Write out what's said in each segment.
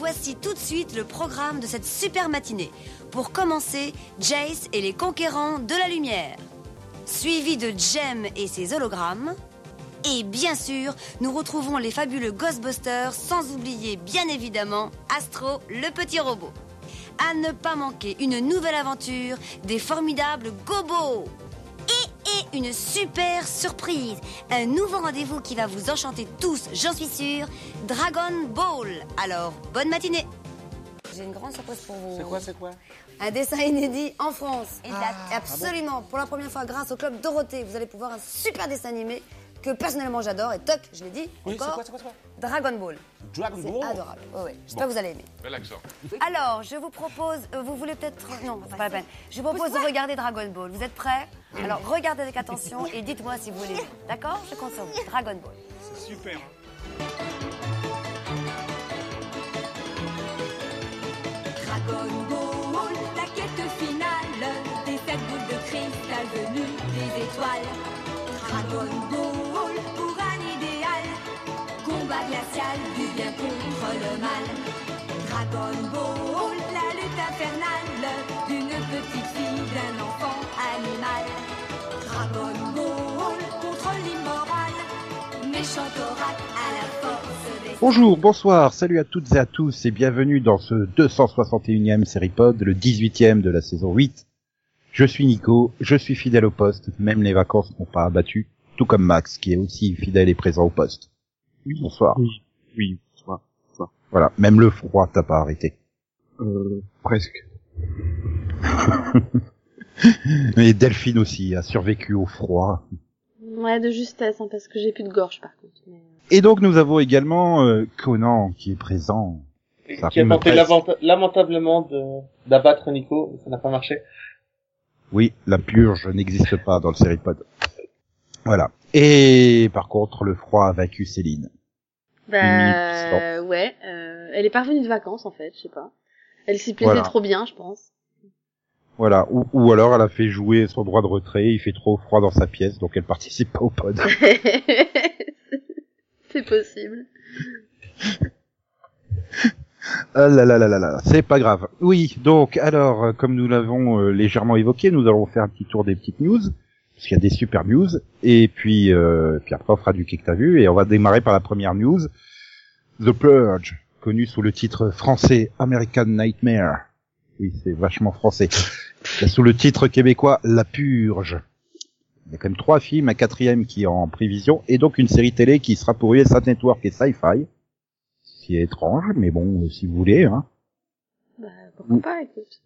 voici tout de suite le programme de cette super matinée. Pour commencer, Jace et les conquérants de la lumière. Suivi de Jem et ses hologrammes. Et bien sûr, nous retrouvons les fabuleux Ghostbusters, sans oublier bien évidemment Astro, le petit robot. À ne pas manquer une nouvelle aventure des formidables Gobos. Une super surprise, un nouveau rendez-vous qui va vous enchanter tous, j'en suis sûre, Dragon Ball. Alors, bonne matinée J'ai une grande surprise pour vous. C'est quoi, c'est quoi? Un dessin inédit en France. Et là, absolument, pour la première fois, grâce au club Dorothée, vous allez pouvoir un super dessin animé que personnellement j'adore. Et toc, je l'ai dit, Oui, c'est encore, quoi, c'est quoi, c'est quoi Dragon Ball. Dragon C'est Ball adorable. Ouais, ouais. J'espère que vous allez aimer. Bel accent. Alors, je vous propose, euh, vous voulez peut-être, non, c'est pas la peine. Je vous propose de regarder Dragon Ball. Vous êtes prêts? Alors, regardez avec attention et dites-moi si vous voulez. D'accord? Je compte sur vous. Dragon Ball. C'est super. Dragon du bien contre le mal. La lutte infernale d'une petite fille, d'un enfant animal. Contre l'immoral, méchant à la force Bonjour, bonsoir, salut à toutes et à tous et bienvenue dans ce 261e Seripod, le 18e de la saison 8. Je suis Nico, je suis fidèle au poste, même les vacances n'ont pas abattu, tout comme Max qui est aussi fidèle et présent au poste. Bonsoir. Oui, oui, bonsoir. bonsoir. Voilà, même le froid t'a pas arrêté. Euh, presque. Mais Delphine aussi a survécu au froid. Ouais, de justesse, hein, parce que j'ai plus de gorge par contre. mais- Et donc nous avons également euh, Conan qui est présent. Ça Qui a tenté lamenta- lamentablement de d'abattre Nico, mais ça n'a pas marché. Oui, la purge n'existe pas dans le Seripod. Voilà. Et par contre, le froid a vaincu Céline. Bah, ouais, euh, elle est pas revenue de vacances en fait, je sais pas. Elle s'y plaisait Voilà. trop bien, je pense. Voilà. Ou, ou alors elle a fait jouer son droit de retrait, il fait trop froid dans sa pièce, donc elle participe pas au pod. C'est possible. Ah là là là là là, c'est pas grave. Oui, donc alors, euh, comme nous l'avons euh, légèrement évoqué, nous allons faire un petit tour des petites news, parce qu'il y a des super news, et puis, euh, puis après on fera du kick t'as vu, et on va démarrer par la première news, The Purge, connu sous le titre français American Nightmare. Oui, c'est vachement français. sous le titre québécois La Purge. Il y a quand même trois films, un quatrième qui est en prévision, et donc une série télé qui sera pour USA Network et Sci-Fi. Ce qui est étrange, mais bon, si vous voulez, hein. Bah, pourquoi pas, écoute.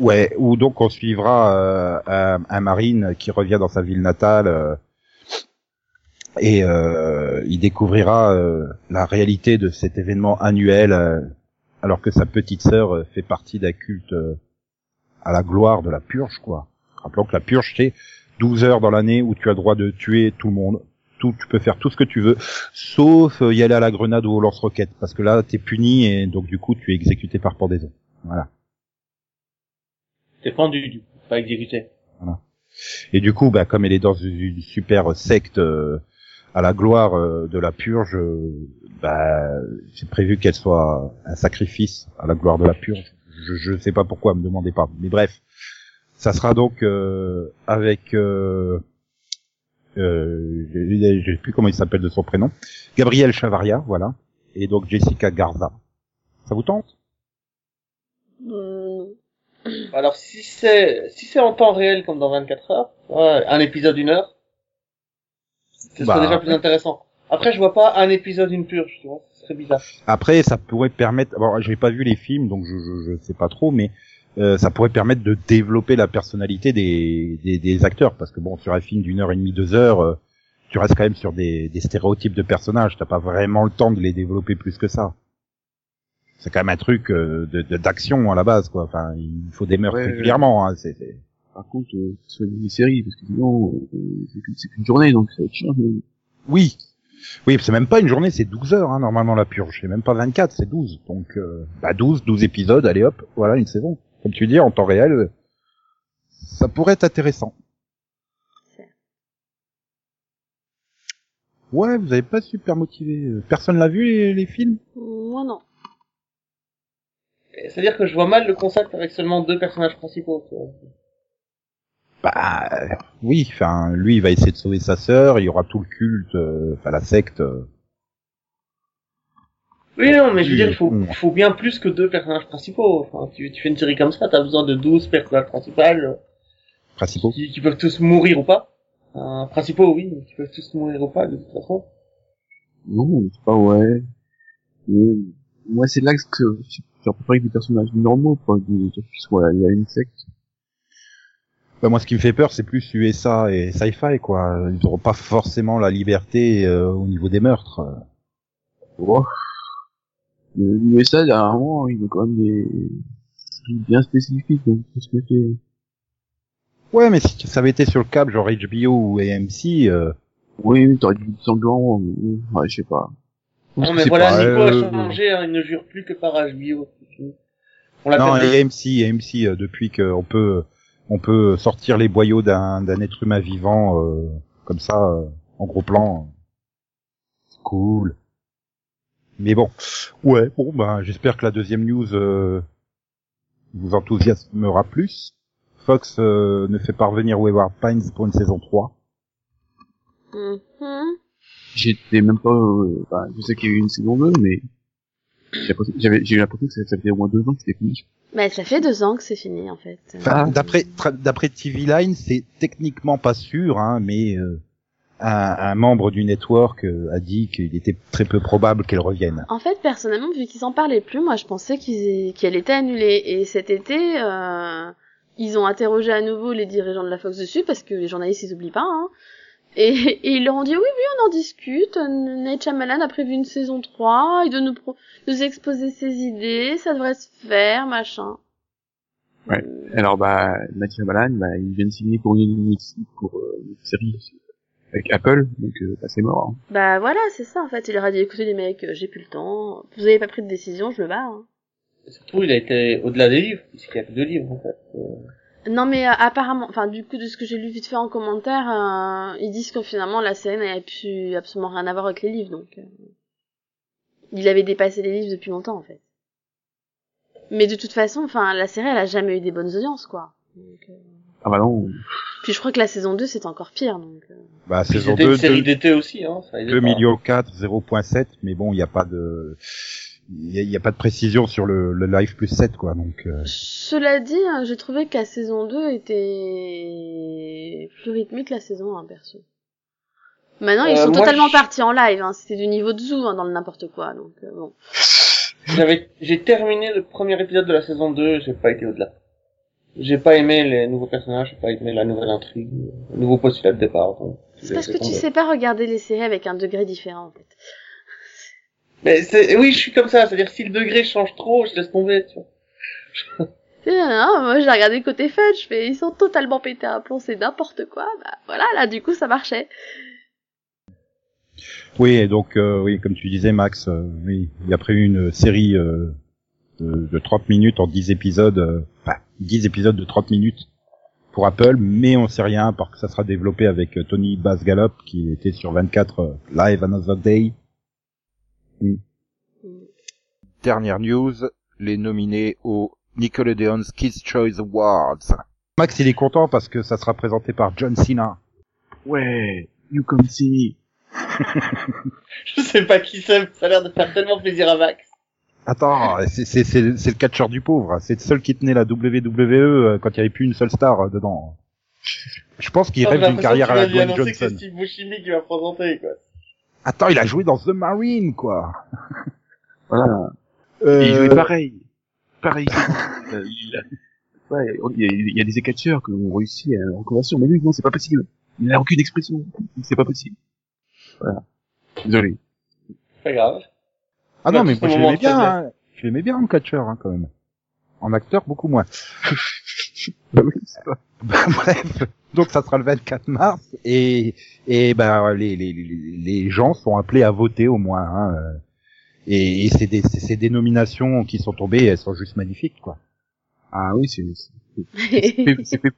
Ouais, ou donc on suivra euh, un, un marine qui revient dans sa ville natale euh, et euh, il découvrira euh, la réalité de cet événement annuel euh, alors que sa petite sœur fait partie d'un culte à la gloire de la purge, quoi. Rappelons que la purge, c'est 12 heures dans l'année où tu as le droit de tuer tout le monde. Tout, tu peux faire tout ce que tu veux, sauf y aller à la grenade ou au lance-roquette, parce que là, t'es puni et donc du coup, tu es exécuté par pendaison. Voilà. T'es pendu, du coup, pas exécuté. Et du coup, bah, comme elle est dans une super secte euh, à la gloire euh, de la purge, euh, bah, c'est prévu qu'elle soit un sacrifice à la gloire de la purge. Je, je sais pas pourquoi, me demandez pas. Mais bref, ça sera donc euh, avec, euh, euh, je je sais plus comment il s'appelle de son prénom, Gabriel Chavaria, voilà, et donc Jessica Garza. Ça vous tente? Mm, Alors si c'est si c'est en temps réel comme dans 24 heures, ouais, un épisode d'une heure, ce serait Bah, déjà plus intéressant. Après, je vois pas un épisode une purge, tu vois, ce serait bizarre. Après, ça pourrait permettre. Bon, j'ai pas vu les films, donc je, je, je sais pas trop, mais euh, ça pourrait permettre de développer la personnalité des, des, des acteurs, parce que bon, sur un film d'une heure et demie, deux heures, euh, tu restes quand même sur des, des stéréotypes de personnages. T'as pas vraiment le temps de les développer plus que ça. C'est quand même un truc euh, de de- d'action à la base, quoi. Enfin, il faut des meurtres Ouais, régulièrement. Hein, c'est, c'est- Par contre, euh, que ce soit une série, parce que sinon, euh, c'est qu'une- journée, donc ça va être chiant. mais- Oui. Oui, c'est même pas une journée, c'est 12 heures, hein, normalement, la purge. C'est même pas 24, c'est 12. Donc, euh, bah 12, 12 épisodes, allez hop, voilà une saison. Comme tu dis, en temps réel, euh, ça pourrait être intéressant. Ouais, vous avez pas super motivé. Personne l'a vu, les, les films? Moi non. C'est-à-dire que je vois mal le concept avec seulement deux personnages principaux. Bah oui, enfin lui il va essayer de sauver sa sœur, il y aura tout le culte, euh, enfin la secte. euh, Oui, non, mais je veux dire, il faut, il faut bien plus que deux personnages principaux. Enfin, tu, tu fais une série comme ça, t'as besoin de 12 personnages principaux euh, principaux. qui, qui peuvent tous mourir ou pas. Euh, principaux, oui, mais qui peuvent tous mourir ou pas, de toute façon. Non, c'est pas ouais. Moi, c'est là que j'ai préféré des personnages normaux, quoi. Des, soit il y a une secte. Bah, moi ce qui me fait peur c'est plus USA et sci-fi quoi. Ils n'auront pas forcément la liberté euh, au niveau des meurtres. Oh. L'USA, dernièrement, il a quand même des trucs bien spécifiques, donc, qu'est-ce que fait Ouais mais si ça avait été sur le câble genre HBO ou AMC, euh, Oui, t'aurais dit du sanglant, mais, ouais, je sais pas. Non, mais voilà, pas, Nico euh, a changé, hein, il ne jure plus que par HBO. On l'a Non, perdu. et AMC, AMC, euh, depuis qu'on peut, on peut sortir les boyaux d'un, d'un être humain vivant, euh, comme ça, euh, en gros plan. C'est cool. Mais bon, ouais, bon, ben, j'espère que la deuxième news euh, vous enthousiasmera plus. Fox euh, ne fait pas revenir Wayward Pines pour une saison 3. Mhm. J'étais même pas, euh, bah, je sais qu'il y a eu une saison 2, mais j'ai l'impression- j'avais, j'ai eu l'impression que ça, ça faisait au moins deux ans que c'était fini. Bah, ça fait deux ans que c'est fini, en fait. Enfin, Euh, d'après, d'après TV Line, c'est techniquement pas sûr, hein, mais euh, un, un membre du network euh, a dit qu'il était très peu probable qu'elle revienne. En fait, personnellement, vu qu'ils en parlaient plus, moi, je pensais qu'ils qu'elle était annulée. Et cet été, euh, ils ont interrogé à nouveau les dirigeants de la Fox dessus, parce que les journalistes, ils oublient pas, hein. Et, et ils leur ont dit, oui, oui, on en discute, Nate Shyamalan a prévu une saison 3, il doit nous, pro- nous exposer ses idées, ça devrait se faire, machin. Ouais. Euh, Alors, bah, Mathieu Malan, bah, il vient de signer pour une, pour, euh, une série avec Apple, donc, euh, bah, c'est mort, hein. Bah voilà, c'est ça, en fait. Il leur a dit, écoutez les mecs, euh, j'ai plus le temps, vous avez pas pris de décision, je me bats, hein. Surtout, il a été au-delà des livres, puisqu'il y a que deux livres, en fait. Euh, Non mais euh, apparemment, enfin du coup de ce que j'ai lu vite fait en commentaire, euh, ils disent que finalement la série n'avait plus absolument rien à voir avec les livres, donc euh, il avait dépassé les livres depuis longtemps en fait. Mais de toute façon, enfin la série elle a jamais eu des bonnes audiences quoi. Donc, euh, Ah bah non, Puis je crois que la saison 2 c'est encore pire donc. euh, Bah, puis saison C'était 2, une série 2, d'été aussi, hein. Ça aidait 2 pas. millions 4, 0.7, mais bon, il n'y a pas de, il y, a- il y a pas de précision sur le, le live plus 7, quoi, donc, euh, Cela dit, hein, j'ai trouvé que la saison 2 était plus rythmée que la saison 1 perso. Maintenant ils Euh, sont totalement je- partis en live, hein. c'était du niveau de zoo hein, dans le n'importe quoi donc euh, bon. J'avais, j'ai terminé le premier épisode de la saison 2, j'ai pas été au-delà. J'ai pas aimé les nouveaux personnages, j'ai pas aimé la nouvelle intrigue, le nouveau postulat de départ. donc C'est parce que tu sais pas regarder les séries avec un degré différent en fait. Mais c'est, oui, je suis comme ça, c'est-à-dire si le degré change trop, je laisse tomber, tu vois. Non, moi j'ai regardé côté fun, je fais ils sont totalement pétés à plomb, c'est n'importe quoi. Bah voilà, là du coup ça marchait. oui, et donc, euh, oui, comme tu disais, Max, euh, oui, il a prévu une série, euh, de, de 30 minutes en 10 épisodes, euh, enfin, 10 épisodes de 30 minutes pour Apple, mais on sait rien, parce que ça sera développé avec Tony Bass Gallop, qui était sur 24 euh, Live Another Day. Mm. Dernière news, les nominés au Nickelodeon's Kids Choice Awards. Max, il est content parce que ça sera présenté par John Cena. ouais, you come see. Je sais pas qui c'est, mais ça a l'air de faire tellement plaisir à Max. Attends, c'est c'est c'est c'est le catcheur du pauvre. C'est le seul qui tenait la WWE euh, quand il n'y avait plus une seule star euh, dedans. Je pense qu'il rêve d'une carrière à la Dwayne que c'est Johnson. Steve Buscemi qui va présenter, quoi. Attends, il a joué dans The Marine, quoi. Voilà. Euh, Et il jouait pareil. Pareil. Euh, il a- ouais, il y, a, il y a des catcheurs qui ont réussi à en conversion, mais lui, non, c'est pas possible. Il n'a aucune expression. C'est pas possible. Voilà. Désolé. Pas grave. Ah non, mais moi je l'aimais bien. Hein. Je l'aimais bien en catcheur, hein, quand même. En acteur, beaucoup moins. Bah oui, c'est pas- Bref, donc ça sera le 24 mars et et ben les les les, les gens sont appelés à voter au moins. Hein, euh, et, et c'est des c'est ces dénominations qui sont tombées, elles sont juste magnifiques, quoi. Ah oui, c'est, c'est c'est fait,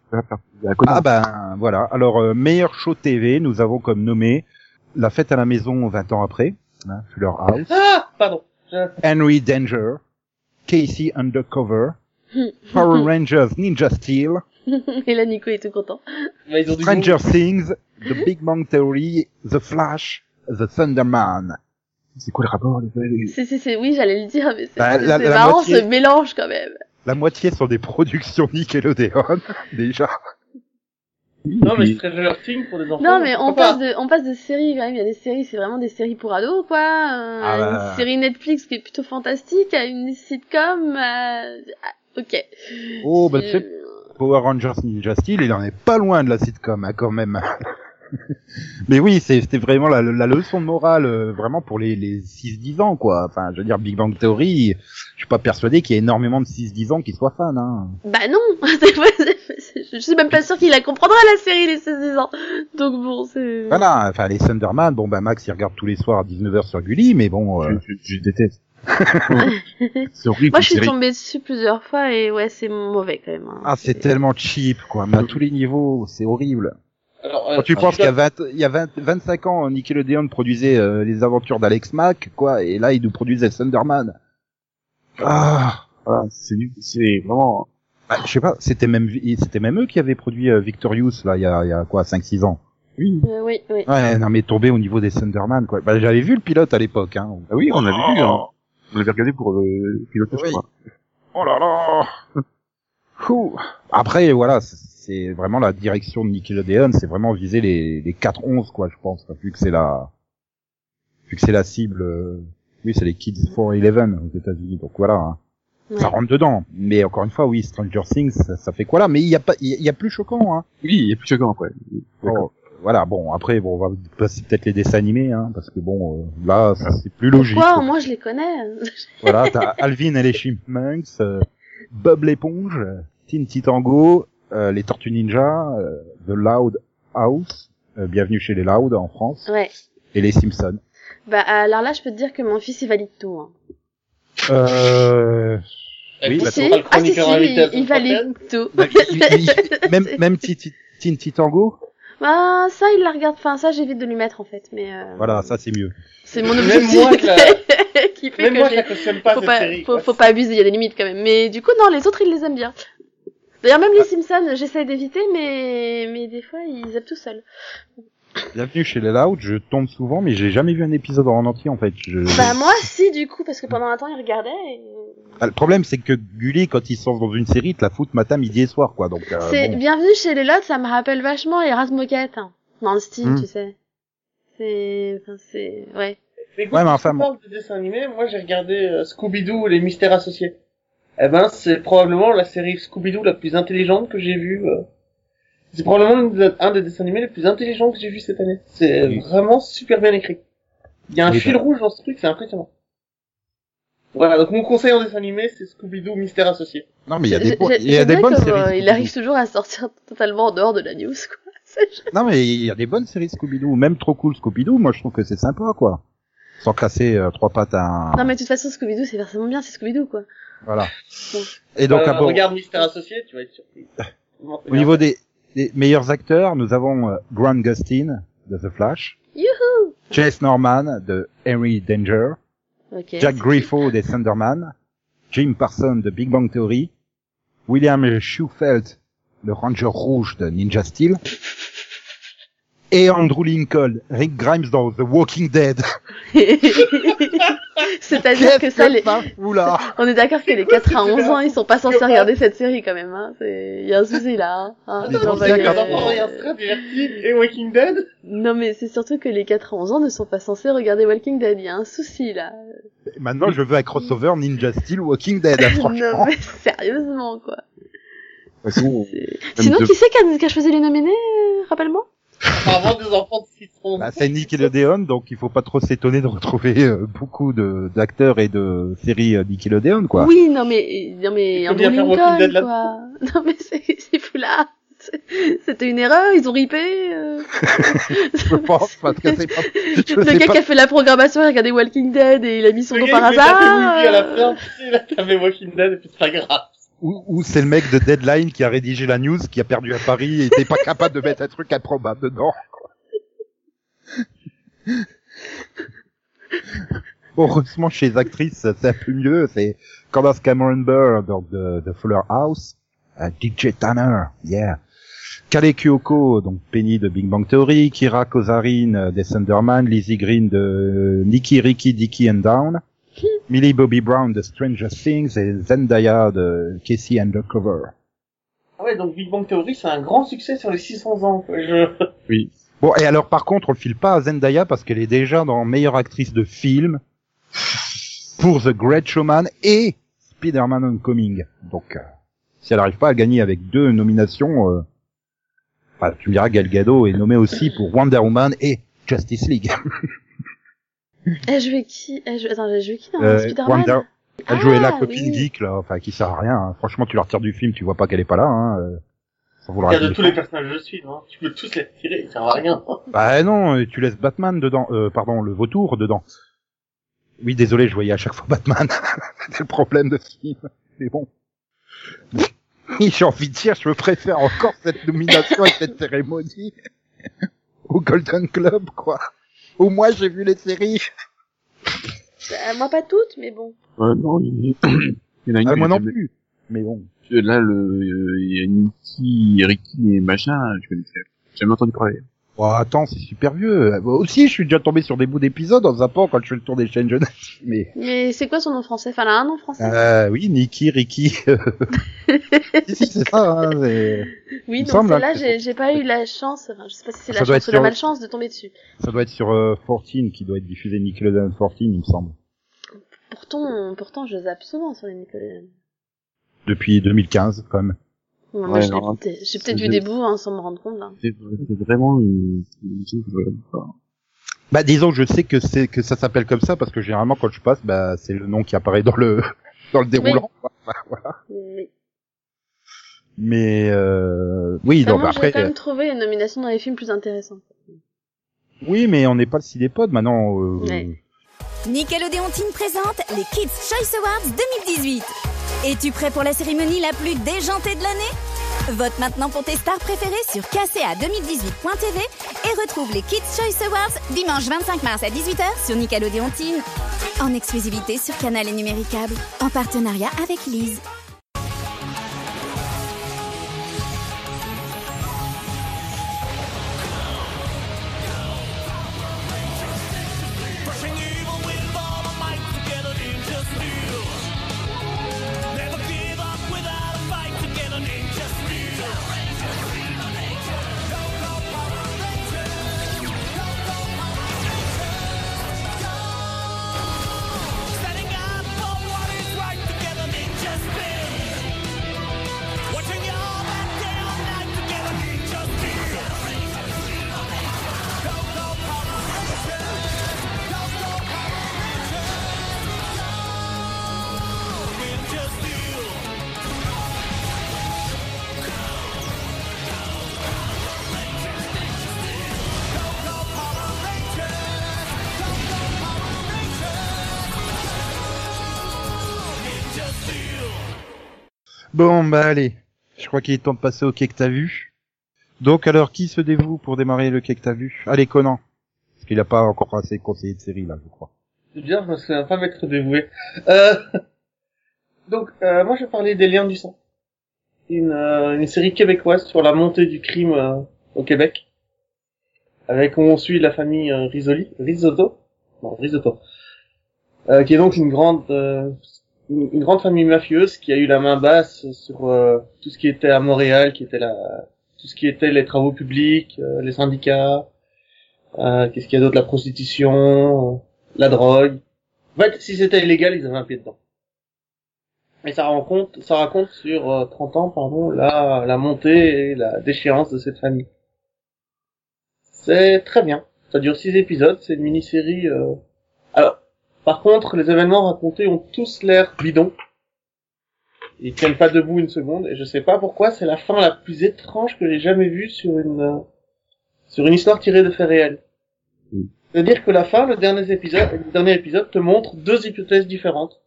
Ah ben voilà. Alors euh, meilleur show TV, nous avons comme nommé La fête à la maison 20 ans après, hein, Fuller House, Ah! Pardon. Je- Henry Danger, Casey Undercover, Power Rangers Ninja Steel, Et là, Nico est tout content. Bah, ils ont du Stranger Things, The Big Bang Theory, The Flash, The Thunderman. C'est quoi le rapport les- C'est, c'est, c'est, oui, j'allais le dire, mais c'est, Bah, c'est la- la marrant moitié- ce mélange quand même. La moitié sont des productions Nickelodeon, déjà. Non, mais Stranger Things pour des enfants. Non, mais on passe pas de, on passe de séries quand même. Il y a des séries, c'est vraiment des séries pour ados, quoi. Euh, Ah bah. Une série Netflix qui est plutôt fantastique, à une sitcom. euh, ah, ok. Oh, bah, tu sais, Power Rangers Ninja Steel, il en est pas loin de la sitcom, hein, quand même. Mais oui, c'est- c'était vraiment la, la leçon de morale, euh, vraiment pour les, les 6-10 ans, quoi. Enfin, je veux dire, Big Bang Theory, je suis pas persuadé qu'il y ait énormément de 6-10 ans qui soient fans, hein. Bah non, je suis même pas sûre qu'il la comprendra la série les 16 ans. Donc bon, c'est. Voilà, enfin, les Thunderman, bon, bah, Max, il regarde tous les soirs à 19h sur Gulli, mais bon, euh, je, je, je déteste. horrible. Moi, je suis série. tombée dessus plusieurs fois et ouais, c'est mauvais quand même. hein. ah, c'est tellement cheap, quoi, mais à tous les niveaux, c'est horrible. Alors, euh, Quand tu penses qu'il y a 20, il y a 20, 25 ans, Nickelodeon produisait euh, les aventures d'Alex Mack, quoi, et là, il nous produisait Thunderman. Ah, Voilà, c'est vraiment. bah, je sais pas, c'était même, c'était même eux qui avaient produit euh, Victorious, là, il y a, il y a quoi, 5-6 ans. Oui. Euh, oui, oui. Ouais, non, mais tombé au niveau des Thunderman, quoi. Bah, j'avais vu le pilote à l'époque, hein. Ah oui, on avait vu. Hein. On l'avait regardé pour euh, piloter, je Oui. crois. Oh là là Ouh. Après, voilà, c'est- vraiment la direction de Nickelodeon, c'est vraiment viser les, les 4-11, quoi, je pense, vu que c'est la, vu que c'est la cible, euh, oui, c'est les Kids for 11 aux États-Unis, donc voilà, hein. ça rentre dedans. Mais encore une fois, oui, Stranger Things, ça, ça fait quoi là? Mais il y a pas, il y a- il y a plus choquant, hein. Oui, il y a plus choquant après. Oh, voilà, bon, après, bon, on va passer peut-être les dessins animés, hein, parce que bon, euh, là, ça, c'est plus logique. Pourquoi quoi. Moi, je les connais. Voilà, t'as Alvin et les Chipmunks, euh, Bob l'éponge, Teen Titango, euh, les Tortues Ninja, euh, The Loud House, euh, Bienvenue chez les Loud en France, Ouais. et les Simpsons. Bah alors là, je peux te dire que mon fils il valide tout. Hein. Euh... Oui, bah, Si, ah si si, la il, valide tout. bah, il- il- il- même même Teen Ti- Teen Titango, Ah ça, il la regarde. Enfin ça, j'évite de lui mettre en fait, mais. Euh... voilà, ça c'est mieux. C'est mon Même objectif. moi, je la- qui fait Même que moi, je la cautionne pas, faut cette pas, série. faut, pas abuser, il y a des limites quand même. Mais du coup, non, les autres, ils les aiment bien. D'ailleurs, même les Simpsons, j'essaie d'éviter, mais, mais des fois, ils zappent tout seuls. Bienvenue chez les Loud, je tombe souvent, mais j'ai jamais vu un épisode en entier en fait. Je... Bah, moi, si, du coup, parce que pendant un temps, ils regardaient et... Bah, le problème c'est que Gulli, quand il sort dans une série, il te la fout matin, midi et soir, quoi. Donc, euh, C'est bon. bienvenue chez les Lots, ça me rappelle vachement les races moquettes, hein, dans le style, Hmm. tu sais. C'est, enfin, c'est, ouais. Mais écoute, Ouais, mais enfin, parles de dessins animés, moi j'ai regardé euh, Scooby-Doo et les mystères associés. Eh ben, c'est probablement la série Scooby-Doo la plus intelligente que j'ai vue. euh. C'est probablement un des dessins animés les plus intelligents que j'ai vu cette année. C'est Oui. vraiment super bien écrit. Il y a un Oui, fil rouge dans ce truc, c'est impressionnant. Voilà, donc mon conseil en dessin animé, c'est Scooby-Doo Mystère Associé. Non, mais il y a des, bo- il y a des bonnes comme, séries. euh, il arrive toujours à sortir totalement en dehors de la news, quoi. Non, mais il y a des bonnes séries Scooby-Doo, même trop cool Scooby-Doo, moi je trouve que c'est sympa, quoi. Sans casser euh, trois pattes à un... Non, mais de toute façon, Scooby-Doo, c'est forcément bien, c'est Scooby-Doo, quoi. Voilà. Et donc, Euh, bon, regarde Mystère Associé, tu vas être surpris. au niveau des, des meilleurs acteurs, nous avons euh, Grant Gustin de The Flash, Youhou! Chase Norman de Henry Danger. Jack Griffo de Thunderman, Jim Parsons de Big Bang Theory, William Schufelt, le Ranger Rouge de Ninja Steel, et Andrew Lincoln, Rick Grimes dans The Walking Dead. C'est-à-dire que ça, les... ça fout là on est d'accord que les 4 à 11 ans, ils sont pas censés regarder cette série, quand même, hein. C'est, il y a un souci, là, hein. Hein, c'est bah, euh, et Walking Dead, Non, mais c'est surtout que les 4 à 11 ans ne sont pas censés regarder Walking Dead. Il y a un souci, là. Maintenant, je veux un crossover Ninja Steel Walking Dead, hein, non, franchement. mais sérieusement, quoi. Sinon, qui c'est qui a, qui a choisi les nominés, euh, rappelle-moi? apparemment des enfants de 6 ans. Bah, c'est Nickelodeon, donc il faut pas trop s'étonner de retrouver euh, beaucoup de d'acteurs et de séries euh, Nickelodeon, quoi. Oui, non, mais, non, mais, Il Walking Lincoln, quoi. Non, mais c'est, c'est fou, là. C'était une erreur, ils ont ripé. euh. je pense, parce que c'est pas... je Le gars pas- qui a fait la programmation, il a regardé Walking Dead et il a mis son Le nom gars, par il fait hasard. Wiki à la fin, tu sais, là, t'avais Walking Dead et puis c'est pas grave. Ou, ou c'est le mec de Deadline qui a rédigé la news, qui a perdu à Paris et était pas capable de mettre un truc improbable dedans. Heureusement, chez les actrices, c'est un peu mieux. C'est Candace Cameron Burr dans The, The Fuller House, euh, DJ Tanner, yeah. Kale Kyoko, donc Penny de Big Bang Theory, Kira Kozarin euh, des Thunderman, Lizzie Green de Nicky, Ricky, Dicky and Down, Millie Bobby Brown de Stranger Things et Zendaya de Casey Undercover. Ah ouais, donc Big Bang Theory, c'est un grand succès sur les 600 ans. Je... Oui. Bon, et alors par contre, on le file pas à Zendaya parce qu'elle est déjà dans meilleure actrice de film pour The Great Showman et Spider-Man Homecoming. Donc, euh, si elle n'arrive pas à gagner avec deux nominations, euh, enfin, tu me diras, Gal Gadot est nommée aussi pour Wonder Woman et Justice League. Elle jouait qui? Elle jouait... Attends, elle jouait qui dans Euh, Spider-Man? Elle jouait la Ah, copine oui. geek, là, enfin, qui sert à rien. hein. Franchement, tu la retires du film, tu vois pas qu'elle est pas là. Hein, euh, sans vouloir Il y a de tous les personnages de film, hein. tu peux tous les retirer, ça sert à rien. Bah non, tu laisses Batman dedans, euh, pardon, le vautour dedans. Oui, désolé, je voyais à chaque fois Batman. C'est le problème de ce film. Mais bon. Oui, J'ai envie de dire, je me préfère encore cette nomination et cette cérémonie au Golden Globe, quoi. Au moins, j'ai vu les séries. Euh, Moi, pas toutes, mais bon. Ouais, non, il y il y en a une. Ah, moi non plus. Mais bon. Là, le, euh, il y a Nicky, Ricky et machin, je connaissais. J'ai jamais entendu parler. Oh, attends, c'est super vieux. Moi aussi, je suis déjà tombé sur des bouts d'épisodes en zappant quand je fais le tour des chaînes jeunesse. Mais, Mais c'est quoi son nom français? Enfin, elle a un nom français. euh, oui, Nicky, Ricky. si, si, c'est ça, hein, oui, donc celle-là, hein, j'ai j'ai pas eu la chance, enfin, je sais pas si c'est Ça la doit chance ou la malchance de tomber dessus. Ça doit être sur euh, 14 qui doit être diffusé Nickelodeon 14, il me semble. Pourtant, pourtant, je zappe souvent sur les Nickelodeon. Depuis 2015, quand même. Ouais, j'ai peut-être vu de- des bouts hein, sans me rendre compte. Là. C'est vraiment une. Bah disons que je sais que c'est que ça s'appelle comme ça parce que généralement quand je passe, bah c'est le nom qui apparaît dans le dans le déroulant. Voilà. Mais Mais euh, oui, donc j'ai après quand même trouvé une nomination dans les films plus intéressants. oui, mais on n'est pas le cinépod maintenant. euh, Ouais. Nickelodeon Teen présente les Kids Choice Awards 2018. Es-tu prêt pour la cérémonie la plus déjantée de l'année? Vote maintenant pour tes stars préférées sur kca2018.tv et retrouve les Kids Choice Awards dimanche 25 mars à 18h sur Nickelodeon Teen. En exclusivité sur Canal et Numéricable, en partenariat avec Lise. Bon bah allez, je crois qu'il est temps de passer au quai que t'as vu. Donc alors qui se dévoue pour démarrer le quai que t'as vu Allez Conan, parce qu'il a pas encore assez conseillé de série là, je crois. C'est bien, me souviens pas m'être dévoué. Euh... Donc, euh, moi je vais parler des Liens du sang. Une, euh, série québécoise sur la montée du crime au Québec. Avec on suit la famille Risoli, Risotto, non Risotto, qui est donc une grande, une, grande famille mafieuse qui a eu la main basse sur euh, tout ce qui était à Montréal, qui était la, tout ce qui était les travaux publics, euh, les syndicats, euh, qu'est-ce qu'il y a d'autre, la prostitution, euh, la drogue. En fait, si c'était illégal, ils avaient un pied dedans. Et ça raconte, ça raconte sur euh, 30 ans, pardon, la, la montée et la déchéance de cette famille. C'est très bien. Ça dure 6 épisodes, c'est une mini-série. euh. Alors, par contre, les événements racontés ont tous l'air bidons. Ils tiennent pas debout une seconde, et je sais pas pourquoi, c'est la fin la plus étrange que j'ai jamais vue sur une euh, sur une histoire tirée de faits réels. C'est-à-dire que la fin, le dernier épisode, le dernier épisode te montre deux hypothèses différentes.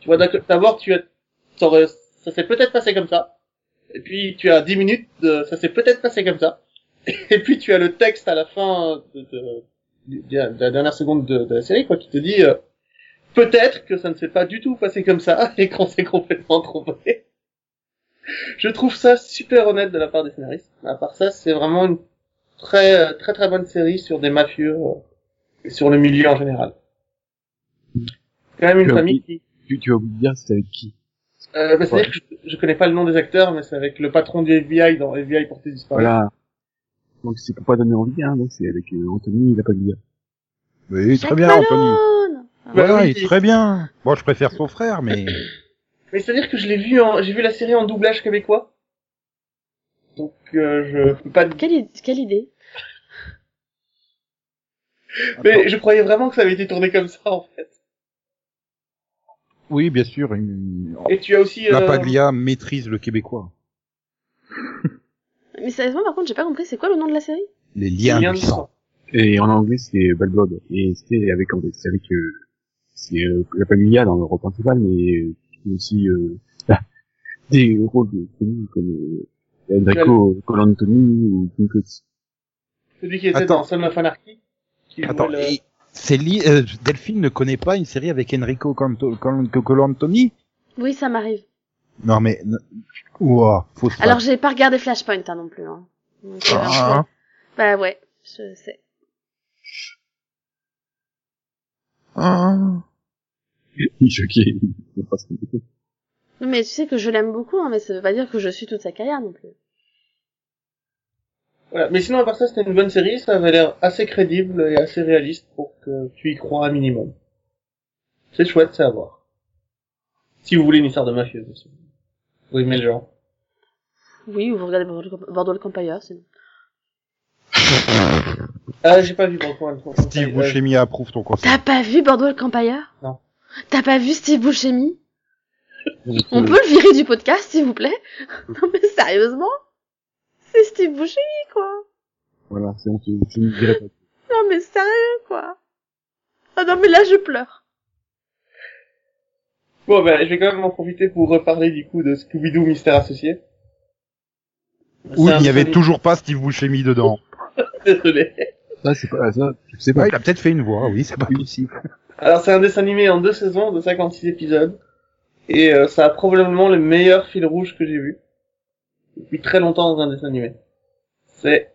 Tu vois, d'abord, tu as, ça, s'est peut-être passé comme ça. Et puis, tu as dix minutes de, ça s'est peut-être passé comme ça. Et puis, tu as le texte à la fin de, de, de- la dernière seconde de, de la série, quoi, qui te dit, euh, peut-être que ça ne s'est pas du tout passé comme ça et qu'on s'est complètement trompé. Je trouve ça super honnête de la part des scénaristes. À part ça, c'est vraiment une très très très bonne série sur des mafieux euh, et sur le milieu en général. Quand même une Tu famille qui... Tu, tu vas vous dire c'est avec qui? Euh, bah, C'est-à-dire que je, je connais pas le nom des acteurs, mais c'est avec le patron du FBI dans FBI Portée disparue. Voilà. Donc c'est pour pas donner envie, hein, donc c'est avec euh, Anthony Lapadilla. Oui, très bien, Anthony. Bah Voilà, oui. il est très bien. Bon, je préfère son frère, mais Mais c'est-à-dire que je l'ai vu en... j'ai vu la série en doublage québécois. Donc euh, je peux pas Quelle, i- quelle idée Mais je croyais vraiment que ça avait été tourné comme ça en fait. oui, bien sûr, une... Et tu as aussi la euh, Paglia maîtrise le québécois. Mais sérieusement, par contre, j'ai pas compris, c'est quoi le nom de la série? Les liens Lien du du sang. sang. Et en anglais c'est Bad Blood. Et c'était avec, c'est avec, euh, c'est euh, Lapadilla dans le rôle principal, mais euh, aussi euh, des rôles connus comme euh, Enrico Colantoni ou Coates. Celui qui était Attends. dans Son of Anarchy. Attends, le- c'est li... euh, Delphine ne connaît pas une série avec Enrico Colantoni? Oui, ça m'arrive. Non mais, n- ouah, faut se Alors, j'ai pas regardé Flashpoint hein, non plus. Hein. Donc, Ah. Bah ouais, je sais. Ah. Il est choqué. Il a pas ce qu'il fait. Non, mais tu sais que je l'aime beaucoup, hein, mais ça veut pas dire que je suis toute sa carrière non plus. Voilà. Mais sinon à part ça c'était une bonne série, ça avait l'air assez crédible et assez réaliste pour que tu y crois un minimum. C'est chouette, c'est à voir. Si vous voulez une histoire de mafieux, sûr. Vous aimez le genre. Oui, ou vous regardez Bordeaux Bordeaux Empire, sinon. Ah j'ai pas vu Banco Alphonse. Steve Euh, Buscemi approuve ton conseil. T'as pas vu Bordeaux Empire Non. T'as pas vu Steve Buscemi? On euh, peut le virer du podcast, s'il vous plaît? Non mais sérieusement? C'est Steve Buscemi, quoi Voilà, c'est. Je ne dirai pas. Non mais sérieux, quoi Ah non mais là, je pleure. Bon ben je vais quand même en profiter pour reparler du coup de Scooby-Doo Mystère Associé. Oui, il n'y avait toujours pas Steve Buscemi dedans. Désolé. Ça, c'est pas, ça, je sais pas. Il a peut-être fait une voix, oui, c'est pas possible. Alors c'est un dessin animé en deux saisons de 56 épisodes. Et euh, ça a probablement le meilleur fil rouge que j'ai vu. Depuis très longtemps dans un dessin animé. C'est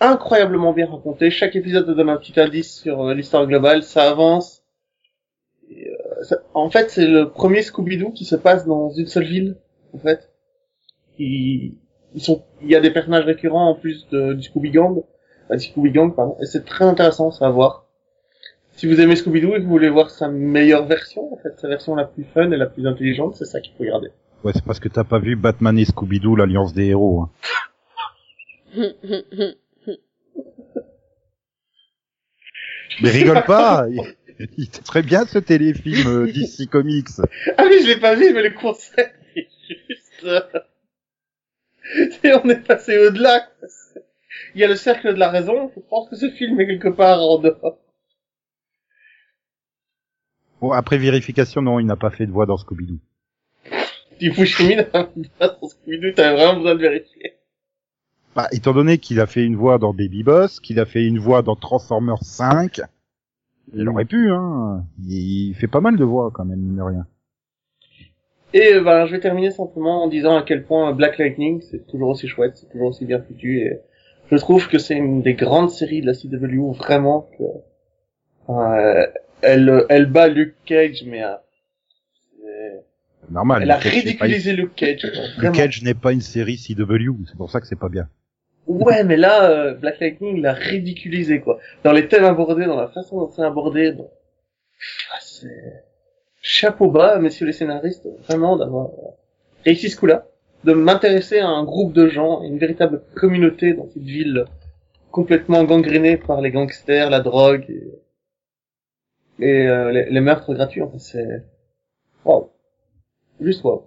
incroyablement bien raconté. Chaque épisode te donne un petit indice sur euh, l'histoire globale. Ça avance. Et, euh, En fait, c'est le premier Scooby-Doo qui se passe dans une seule ville. En fait. Ils, ils sont... Il y a des personnages récurrents en plus de... du Scooby Gang. Enfin, du Scooby Gang, pardon. Et c'est très intéressant ça à voir si vous aimez Scooby-Doo et que vous voulez voir sa meilleure version, en fait, sa version la plus fun et la plus intelligente, c'est ça qu'il faut regarder. Ouais, c'est parce que t'as pas vu Batman et Scooby-Doo, l'alliance des héros. hein. Mais rigole pas Il était très bien ce téléfilm euh, DC Comics. Ah oui, je l'ai pas vu, mais le concept est juste... euh, et on est passé au-delà. Il y a le cercle de la raison, je pense que ce film est quelque part en dehors. Bon, après vérification, non, il n'a pas fait de voix dans Scooby-Doo. Du Fushimi, dans Scooby-Doo, t'avais vraiment besoin de vérifier. Bah, étant donné qu'il a fait une voix dans Baby Boss, qu'il a fait une voix dans Transformers 5, il aurait pu, hein. Il fait pas mal de voix, quand même, mine de rien. Et euh, ben, je vais terminer simplement en disant à quel point Black Lightning, c'est toujours aussi chouette, c'est toujours aussi bien foutu, et je trouve que c'est une des grandes séries de la CW, vraiment, que, euh, elle, elle bat Luke Cage, mais euh, c'est- Normal. elle a ridiculisé Luke Cage. quoi, Luke vraiment. Cage n'est pas une série CW, c'est pour ça que c'est pas bien. Ouais, mais là, euh, Black Lightning l'a ridiculisé, quoi. Dans les thèmes abordés, dans la façon dont c'est abordé, dans... Ah, c'est... Chapeau bas, messieurs les scénaristes, vraiment, d'avoir réussi ce coup-là. De m'intéresser à un groupe de gens, une véritable communauté dans cette ville complètement gangrénée par les gangsters, la drogue et, euh, les, meurtres gratuits, en fait, c'est... Wow. Juste wow.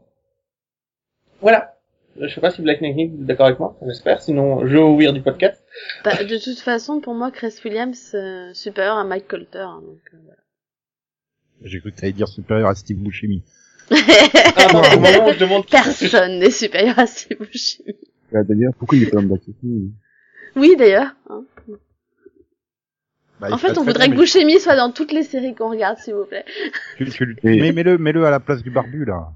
Voilà. Je sais pas si Black Lightning est d'accord avec moi, j'espère, sinon je vais ouvrir du podcast. Bah, de toute façon, pour moi, Chris Williams, euh, supérieur à Mike Colter. hein, donc, euh, voilà. J'ai cru que t'allais dire supérieur à Steve Buscemi. Ah, bon, au moment où je demande Personne n'est supérieur à Steve Buscemi. Ah, D'ailleurs, pourquoi il est pas dans Black Lightning Oui, d'ailleurs. hein. Bah, En fait, on voudrait bien, que Buscemi soit dans toutes les séries qu'on regarde, s'il vous plaît. mais tu- tu- mais mets-le, mets-le à la place du barbu, là.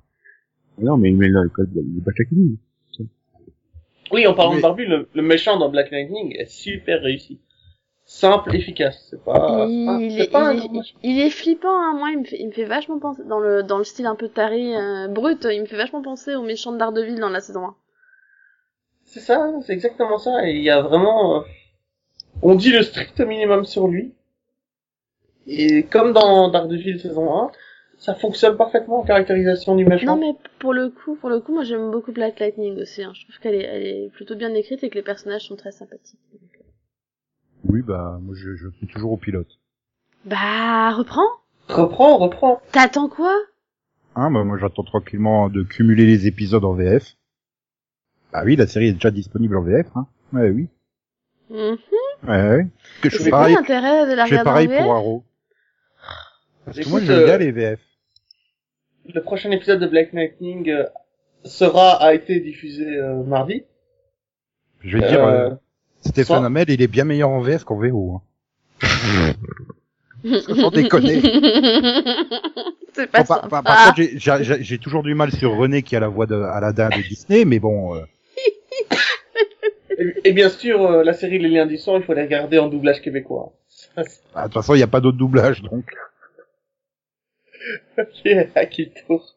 Non, mais, mais il est pas Lightning. Oui, en parlant Oui. de Barbu, le, le méchant dans Black Lightning est super réussi. Simple, efficace. C'est pas, c'est pas- il, est, pas il, il est flippant, hein. moi il me, fait, il me fait vachement penser, dans le, dans le style un peu taré, euh, brut, il me fait vachement penser au méchant de Daredevil dans la saison 1. C'est ça, c'est exactement ça. Et il y a vraiment, euh, on dit le strict minimum sur lui. Et comme dans Daredevil saison 1, ça fonctionne parfaitement en caractérisation du méchant. Non mais pour le coup, pour le coup, moi j'aime beaucoup Black Lightning aussi, hein. je trouve qu'elle est, elle est plutôt bien écrite et que les personnages sont très sympathiques. Oui, bah, moi, je, je suis toujours au pilote. Bah, reprends Reprends, reprends. T'attends quoi? Hein, bah, moi, j'attends tranquillement de cumuler les épisodes en VF. Bah oui, la série est déjà disponible en VF, hein. Ouais, oui. Mhm. Ouais, ouais. Que je C'est fais quoi pareil, l'intérêt de la je fais en pareil VF pour Arrow. Parce que moi, j'aime euh, bien les VF. Le prochain épisode de Black Lightning euh, sera, a été diffusé euh, mardi. Je vais dire, Euh, euh, Stéphane Hamel, il est bien meilleur en VF qu'en VO, hein. Sans déconner. C'est pas Bon, par, ça. par- par contre, j'ai- j'ai j'ai- j'ai toujours du mal sur René qui a la voix de Aladdin de Disney, mais bon, euh, Et, et bien sûr, euh, la série Les Liens du Sang, il faut la regarder en doublage québécois. Bah, de toute façon, il n'y a pas d'autre doublage, donc. Ok, à qui le tour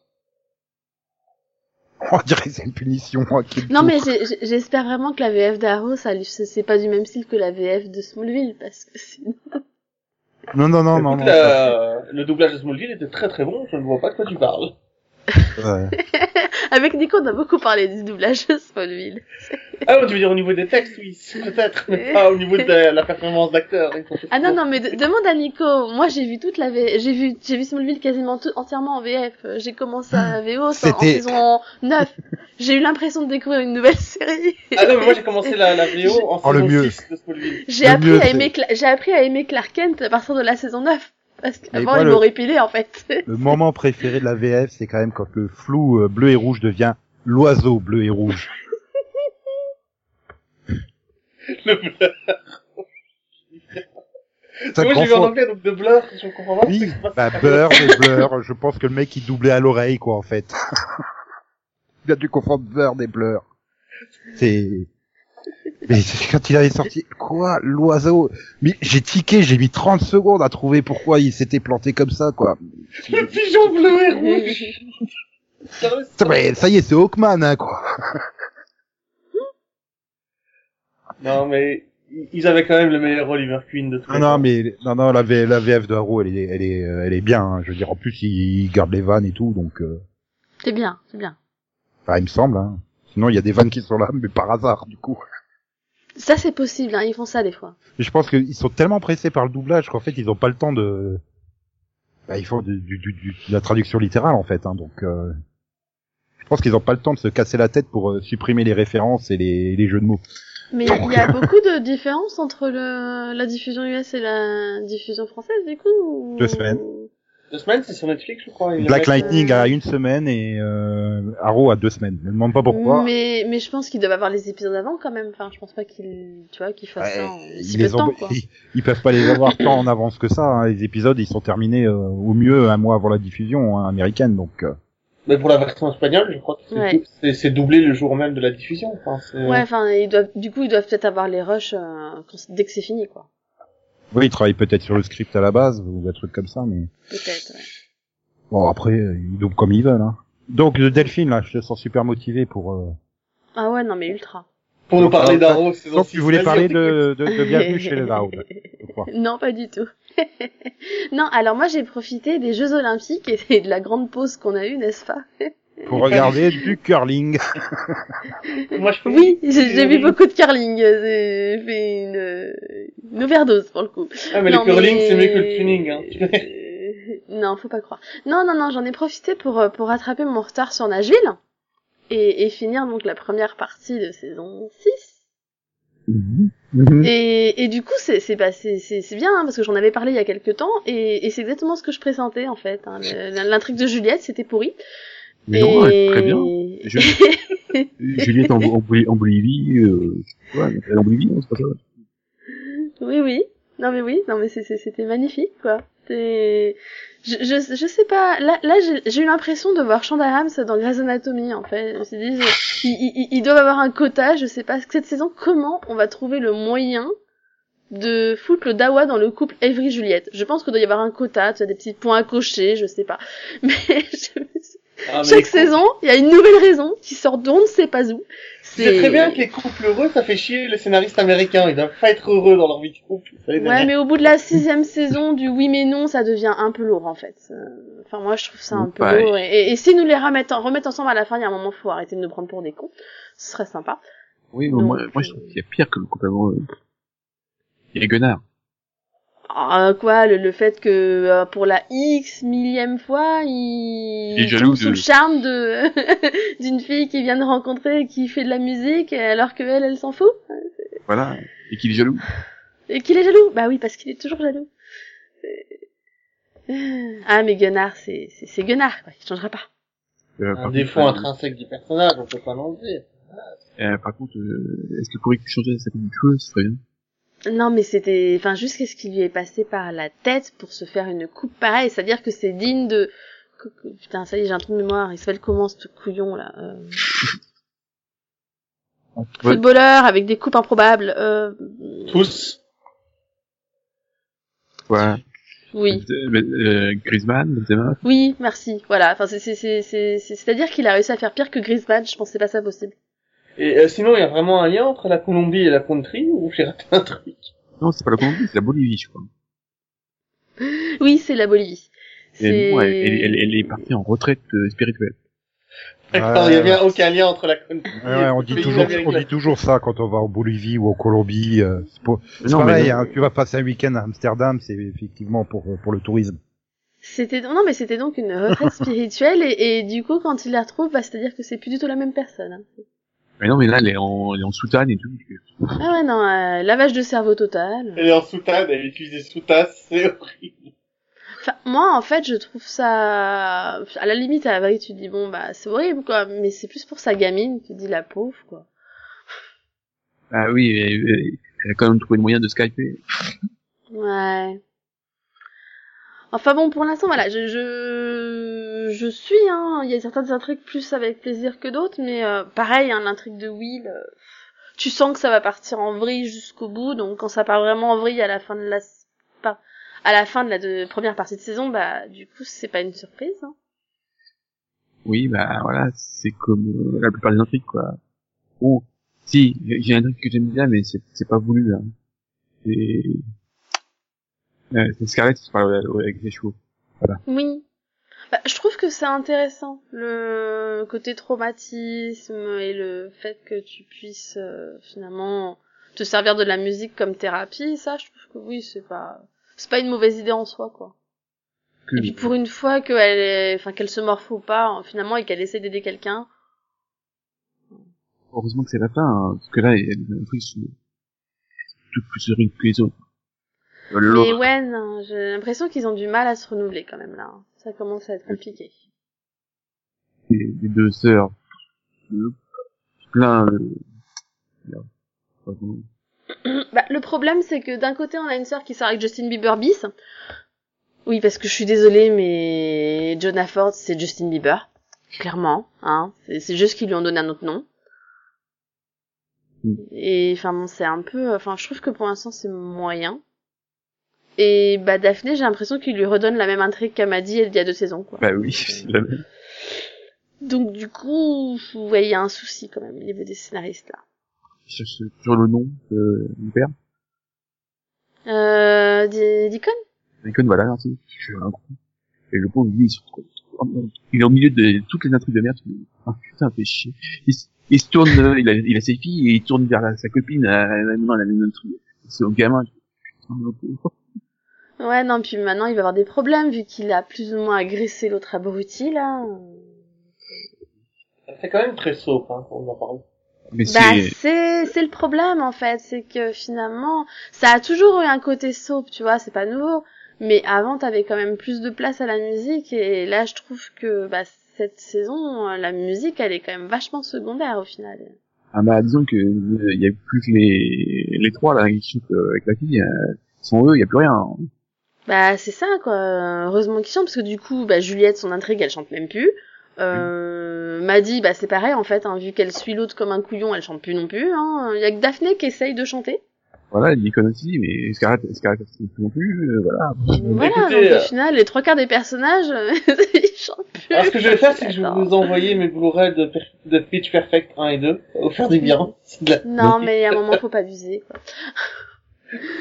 On dirait que c'est une punition. à qui le Non tour. mais j'espère vraiment que la VF d'Arrow, ça c'est pas du même style que la VF de Smallville, parce que sinon... Non, non, non, non, Écoute, non. la- le doublage de Smallville était très très bon, je ne vois pas de quoi tu parles. Ouais. Avec Nico, on a beaucoup parlé du doublage de Smallville. Ah, tu veux dire au niveau des textes, oui, peut-être, mais pas au niveau de la, la performance d'acteur. Ah non, non, mais de- demande à Nico. Moi, j'ai vu toute la V... J'ai vu, j'ai vu Smallville quasiment tout, entièrement en VF. J'ai commencé à VO ça, en saison 9. J'ai eu l'impression de découvrir une nouvelle série. Ah non, mais moi j'ai commencé la, la VO en Oh, le saison mieux. 6 de Smallville. J'ai appris mieux, à aimer, Cla- j'ai appris à aimer Clark Kent à partir de la saison 9. Parce qu'avant, moi, il le- m'aurait pilé, en fait. Le moment préféré de la VF, c'est quand même quand le flou euh, bleu et rouge devient l'oiseau bleu et rouge. Le blur. Ça Moi j'ai vu en anglais, donc de blur, je comprends pas. Oui, bah beurre et blur. Je pense que le mec il doublait à l'oreille quoi en fait. il a dû confondre beurre et blur. C'est. Mais c'est quand il avait sorti quoi l'oiseau? Mais j'ai tiqué, j'ai mis 30 secondes à trouver pourquoi il s'était planté comme ça quoi. Le pigeon bleu et rouge. Ça, mais ça y est, c'est Hawkman hein quoi. Non, mais ils avaient quand même le meilleur Oliver Queen de tous Non les non temps. mais non non la, V- la VF de Haro elle est elle est elle est bien. hein. Je veux dire en plus il garde les vannes et tout donc. Euh... C'est bien, c'est bien. Enfin, il me semble. Hein. Sinon il y a des vannes qui sont là mais par hasard du coup. Ça, c'est possible, hein. Ils font ça, des fois. Et je pense qu'ils sont tellement pressés par le doublage qu'en fait ils ont pas le temps de. Bah, ils font du, du, du- de la traduction littérale en fait, hein, donc. Euh... Je pense qu'ils ont pas le temps de se casser la tête pour euh, supprimer les références et les, les jeux de mots. Mais il y a beaucoup de différences entre le, la diffusion US et la diffusion française, du coup ou- Deux semaines. Deux semaines, c'est sur Netflix, je crois. Black Lightning a une semaine et euh, Arrow a deux semaines. Je me demande pas pourquoi. Mais, mais je pense qu'ils doivent avoir les épisodes avant quand même. Enfin, je pense pas qu'ils, tu vois, qu'ils fassent Ouais, ça en si ils, peu de temps, quoi. ils, ils peuvent pas les avoir tant en avance que ça. hein. Les épisodes ils sont terminés euh, au mieux un mois avant la diffusion hein, américaine, donc. euh, Mais pour la version espagnole, je crois que c'est Ouais. doublé le jour même de la diffusion. Enfin, Ouais, enfin, ils doivent, du coup, ils doivent peut-être avoir les rushs euh, quand- dès que c'est fini, quoi. Oui, ils travaillent peut-être sur le script à la base ou des trucs comme ça, mais. Peut-être, ouais. Bon, après, ils doublent comme ils veulent. Hein. Donc, le Delphine, là, je te sens super motivé pour... Euh... Ah ouais, non, mais ultra. Pour nous Donc, parler d'Arrow, saison Donc, six, tu voulais parler de, de, de Bienvenue chez les crois. Non, pas du tout. non, alors moi j'ai profité des Jeux Olympiques et de la grande pause qu'on a eue, n'est-ce pas? Pour regarder du curling. Moi, je fais- Oui, j'ai j'ai vu curling. beaucoup de curling. J'ai fait une, une overdose pour le coup. Ah, mais Non, le curling, mais- c'est mieux que le tuning, hein. Non, faut pas croire. Non, non, non, j'en ai profité pour, euh, pour rattraper mon retard sur Nashville et, et finir donc la première partie de saison 6. Mhm. Et, et du coup, c'est c'est bah, c'est c'est c'est bien hein, parce que j'en avais parlé il y a quelques temps et, et c'est exactement ce que je présentais en fait. Hein. L'intrigue de Juliette, c'était pourri. Mais non, très bien. Je... Juliette en, en, en Bolivie, euh, ouais, en Bolivie, non, c'est pas ça. Oui, oui. Non mais oui, non mais c'était magnifique quoi. Je, je, je sais pas. Là, là j'ai- eu l'impression de voir Shonda Rhimes dans Grey's Anatomy en fait. Je me dit, je- ils, ils- ils doivent avoir un quota. Je sais pas cette saison comment on va trouver le moyen de foutre le dawa dans le couple Avery Juliette. Je pense qu'il doit y avoir un quota, tu as des petits points à cocher, je sais pas. Mais je me suis- Ah, chaque saison, il y a une nouvelle raison qui sort d'on ne sait pas où. C'est très bien que les couples heureux, ça fait chier les scénaristes américains. Ils doivent pas être heureux dans leur vie de couple. Ouais, mais au bout de la sixième saison du oui mais non, ça devient un peu lourd en fait. Euh, Enfin, moi je trouve ça un peu Ouais. lourd. Et, et, et si nous les remettent, remettent ensemble à la fin, il y a un moment, faut arrêter de nous prendre pour des cons. Ce serait sympa. Oui, mais Donc, moi, moi, je trouve qu'il y a pire que le couple amoureux. Il y a Gunnar. Ah, quoi, le, le fait que euh, pour la X millième fois, il, Il est jaloux sous de- le charme de d'une fille qu'il vient de rencontrer et qui fait de la musique, alors que elle, elle s'en fout. Voilà. Et qu'il est jaloux. Et qu'il est jaloux Bah oui, parce qu'il est toujours jaloux. C'est- Ah, mais Gunnar, c'est c'est c'est Gunnar, quoi. Il changera pas. Euh, Un par défaut contre, euh, intrinsèque du personnage, on peut pas l'enlever. euh, par contre, euh, est-ce que pourrait changer sa coupe de cheveux, ce serait bien. Non, mais c'était, enfin, juste qu'est-ce qui lui est passé par la tête pour se faire une coupe pareille. C'est-à-dire que c'est digne de, putain, ça y est, j'ai un trou de mémoire. Il s'appelle comment ce couillon là euh... Ouais. Footballeur avec des coupes improbables. Euh... Tous. Voilà. Oui. Euh, Griezmann, Benzema. Oui, merci. Voilà. Enfin, c'est, c'est, c'est, c'est, c'est- c'est-à-dire qu'il a réussi à faire pire que Griezmann. Je pensais pas ça possible. Et euh, sinon, il y a vraiment un lien entre la Colombie et la country ou j'ai raté un truc? Non, c'est pas la Colombie, c'est la Bolivie, je crois. Oui, c'est la Bolivie. Et C'est... bon, elle, elle, elle- elle est partie en retraite euh, spirituelle. D'accord, il y a bien aucun lien entre la country Ouais, ouais, on et dit toujours, on dit toujours ça quand on va en Bolivie ou en Colombie. euh, c'est pour- pareil, mais hein, tu vas passer un week-end à Amsterdam, c'est effectivement pour pour le tourisme. C'était non mais c'était donc une retraite spirituelle et, et du coup quand il la retrouve bah c'est à dire que c'est plus du tout la même personne. hein. Mais non, mais là, elle est en, elle est en soutane et tout. Ah ouais non euh, lavage de cerveau total. Elle est en soutane, elle utilise des sous-tasses, c'est horrible. Enfin moi en fait je trouve ça à la limite à la vraie tu te dis bon bah c'est horrible quoi mais c'est plus pour sa gamine tu te dis la pauvre quoi. Ah oui, elle, elle- elle a quand même trouvé le moyen de skyper. Ouais. Enfin bon pour l'instant voilà je je je suis hein il y a certaines intrigues plus avec plaisir que d'autres mais euh, pareil hein, l'intrigue de Will euh, tu sens que ça va partir en vrille jusqu'au bout donc quand ça part vraiment en vrille à la fin de la pas- à la fin de la première partie de saison bah du coup c'est pas une surprise hein. Oui, bah voilà, c'est comme euh, la plupart des intrigues, quoi. Oh, si, j'ai un truc que j'aime bien, mais c'est pas voulu. Hein. C'est euh, c'est Scarlett qui parle avec ses chevaux. Oui. Bah, je trouve que c'est intéressant le côté traumatisme et le fait que tu puisses euh, finalement te servir de la musique comme thérapie, ça je trouve que oui, c'est pas c'est pas une mauvaise idée en soi quoi. Que, Et puis pour une fois qu'elle est enfin qu'elle se morpho pas finalement et qu'elle essaie d'aider quelqu'un. Heureusement que c'est la fin, hein, parce que là, il y a des intrigues qui sont toutes plus horribles que les autres. Euh, Mais ouais, non, j'ai l'impression qu'ils ont du mal à se renouveler quand même là. Ça commence à être compliqué. les, les deux sœurs, plein. Euh. Bah, le problème, c'est que d'un côté, on a une sœur qui sort avec Justin Bieber bis. Oui, parce que je suis désolée, mais Jonah Ford, c'est Justin Bieber. Clairement, hein. C'est- C'est juste qu'ils lui ont donné un autre nom. Mm. Et, enfin, bon, c'est un peu, enfin, je trouve que pour l'instant, c'est moyen. Et, bah, Daphné, j'ai l'impression qu'il lui redonne la même intrigue qu'à Maddy il y a deux saisons, quoi. Bah oui, c'est la même. Donc, du coup, vous voyez, il y a un souci, quand même, au niveau des scénaristes, là. Je cherche sur le nom de mon père. Euh, Deacon? Nikon, voilà, merci. Je suis un gros. Et le pauvre, lui, il, se retrouve- il est au milieu de toutes les intrigues de merde. Ah, putain, fait chier. Il, se- il se tourne, euh, il a, il a ses filles, et il tourne vers la- sa copine, à la même la même intrigue. C'est au gamin. Putain, le pauvre. Ouais, non, puis maintenant, il va avoir des problèmes, vu qu'il a plus ou moins agressé l'autre abruti, là. C'est quand même très soap, hein, quand on en parle. Mais Bah, c'est, c'est, le problème, en fait. C'est que, finalement, ça a toujours eu un côté soap, tu vois, c'est pas nouveau. Mais avant, t'avais quand même plus de place à la musique, et là, je trouve que, bah, cette saison, la musique, elle est quand même vachement secondaire, au final. ah bah, disons que, euh, il y a plus que les, les trois, là, qui shootent euh, avec la fille, euh, Sans eux, il y a plus rien. Bah c'est ça quoi. Heureusement qu'ils chantent parce que du coup bah Juliette son intrigue elle chante même plus. Euh, Maddy bah c'est pareil en fait hein, vu qu'elle suit l'autre comme un couillon elle chante plus non plus. Hein. Il y a que Daphné qui essaye de chanter. Voilà, Nikon aussi, mais Scarlett, Scarlett non plus, euh, voilà. Voilà Écoutez, donc euh, au final les trois quarts des personnages ils chantent plus. Alors, ce que je vais faire, c'est que je vais vous envoyer mes Blu-ray de, Pitch Perfect 1 et 2. Au faire du bien. C'est de la- Non mais à un moment faut pas abuser quoi.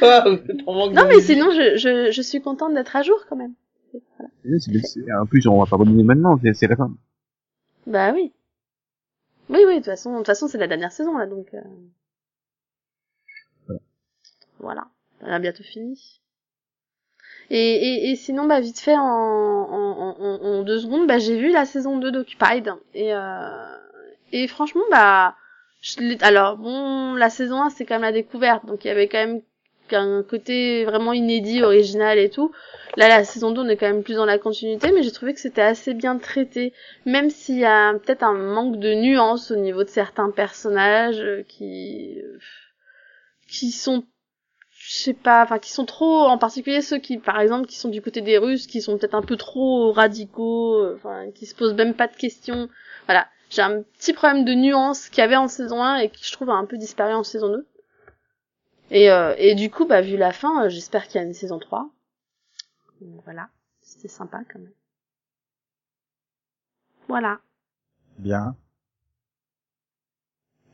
Ah, Non mais sinon je, je, je suis contente d'être à jour quand même. C'est- c'est- En plus, on va pas redonner maintenant, c'est la fin. Bah oui. Oui oui de toute façon de toute façon c'est la dernière saison là donc. euh, Voilà, elle a bientôt fini. Et, et, et sinon, bah, vite fait, en, en, en, en deux secondes, bah, j'ai vu la saison 2 d'Occupied. Et, euh, et franchement, bah, je alors, bon, la saison 1, c'est quand même la découverte. Donc, il y avait quand même un côté vraiment inédit, original et tout. Là, la saison 2, on est quand même plus dans la continuité, mais j'ai trouvé que c'était assez bien traité. Même s'il y a peut-être un manque de nuance au niveau de certains personnages euh, qui, euh, qui sont je sais pas, enfin qui sont trop, en particulier ceux qui, par exemple, qui sont du côté des Russes, qui sont peut-être un peu trop radicaux, euh, enfin qui se posent même pas de questions. Voilà, j'ai un petit problème de nuance qu'il y avait en saison 1 et qui je trouve a un peu disparu en saison 2. Et, euh, et du coup, bah vu la fin, euh, j'espère qu'il y a une saison 3. Donc, Voilà, c'était sympa quand même. Voilà. Bien.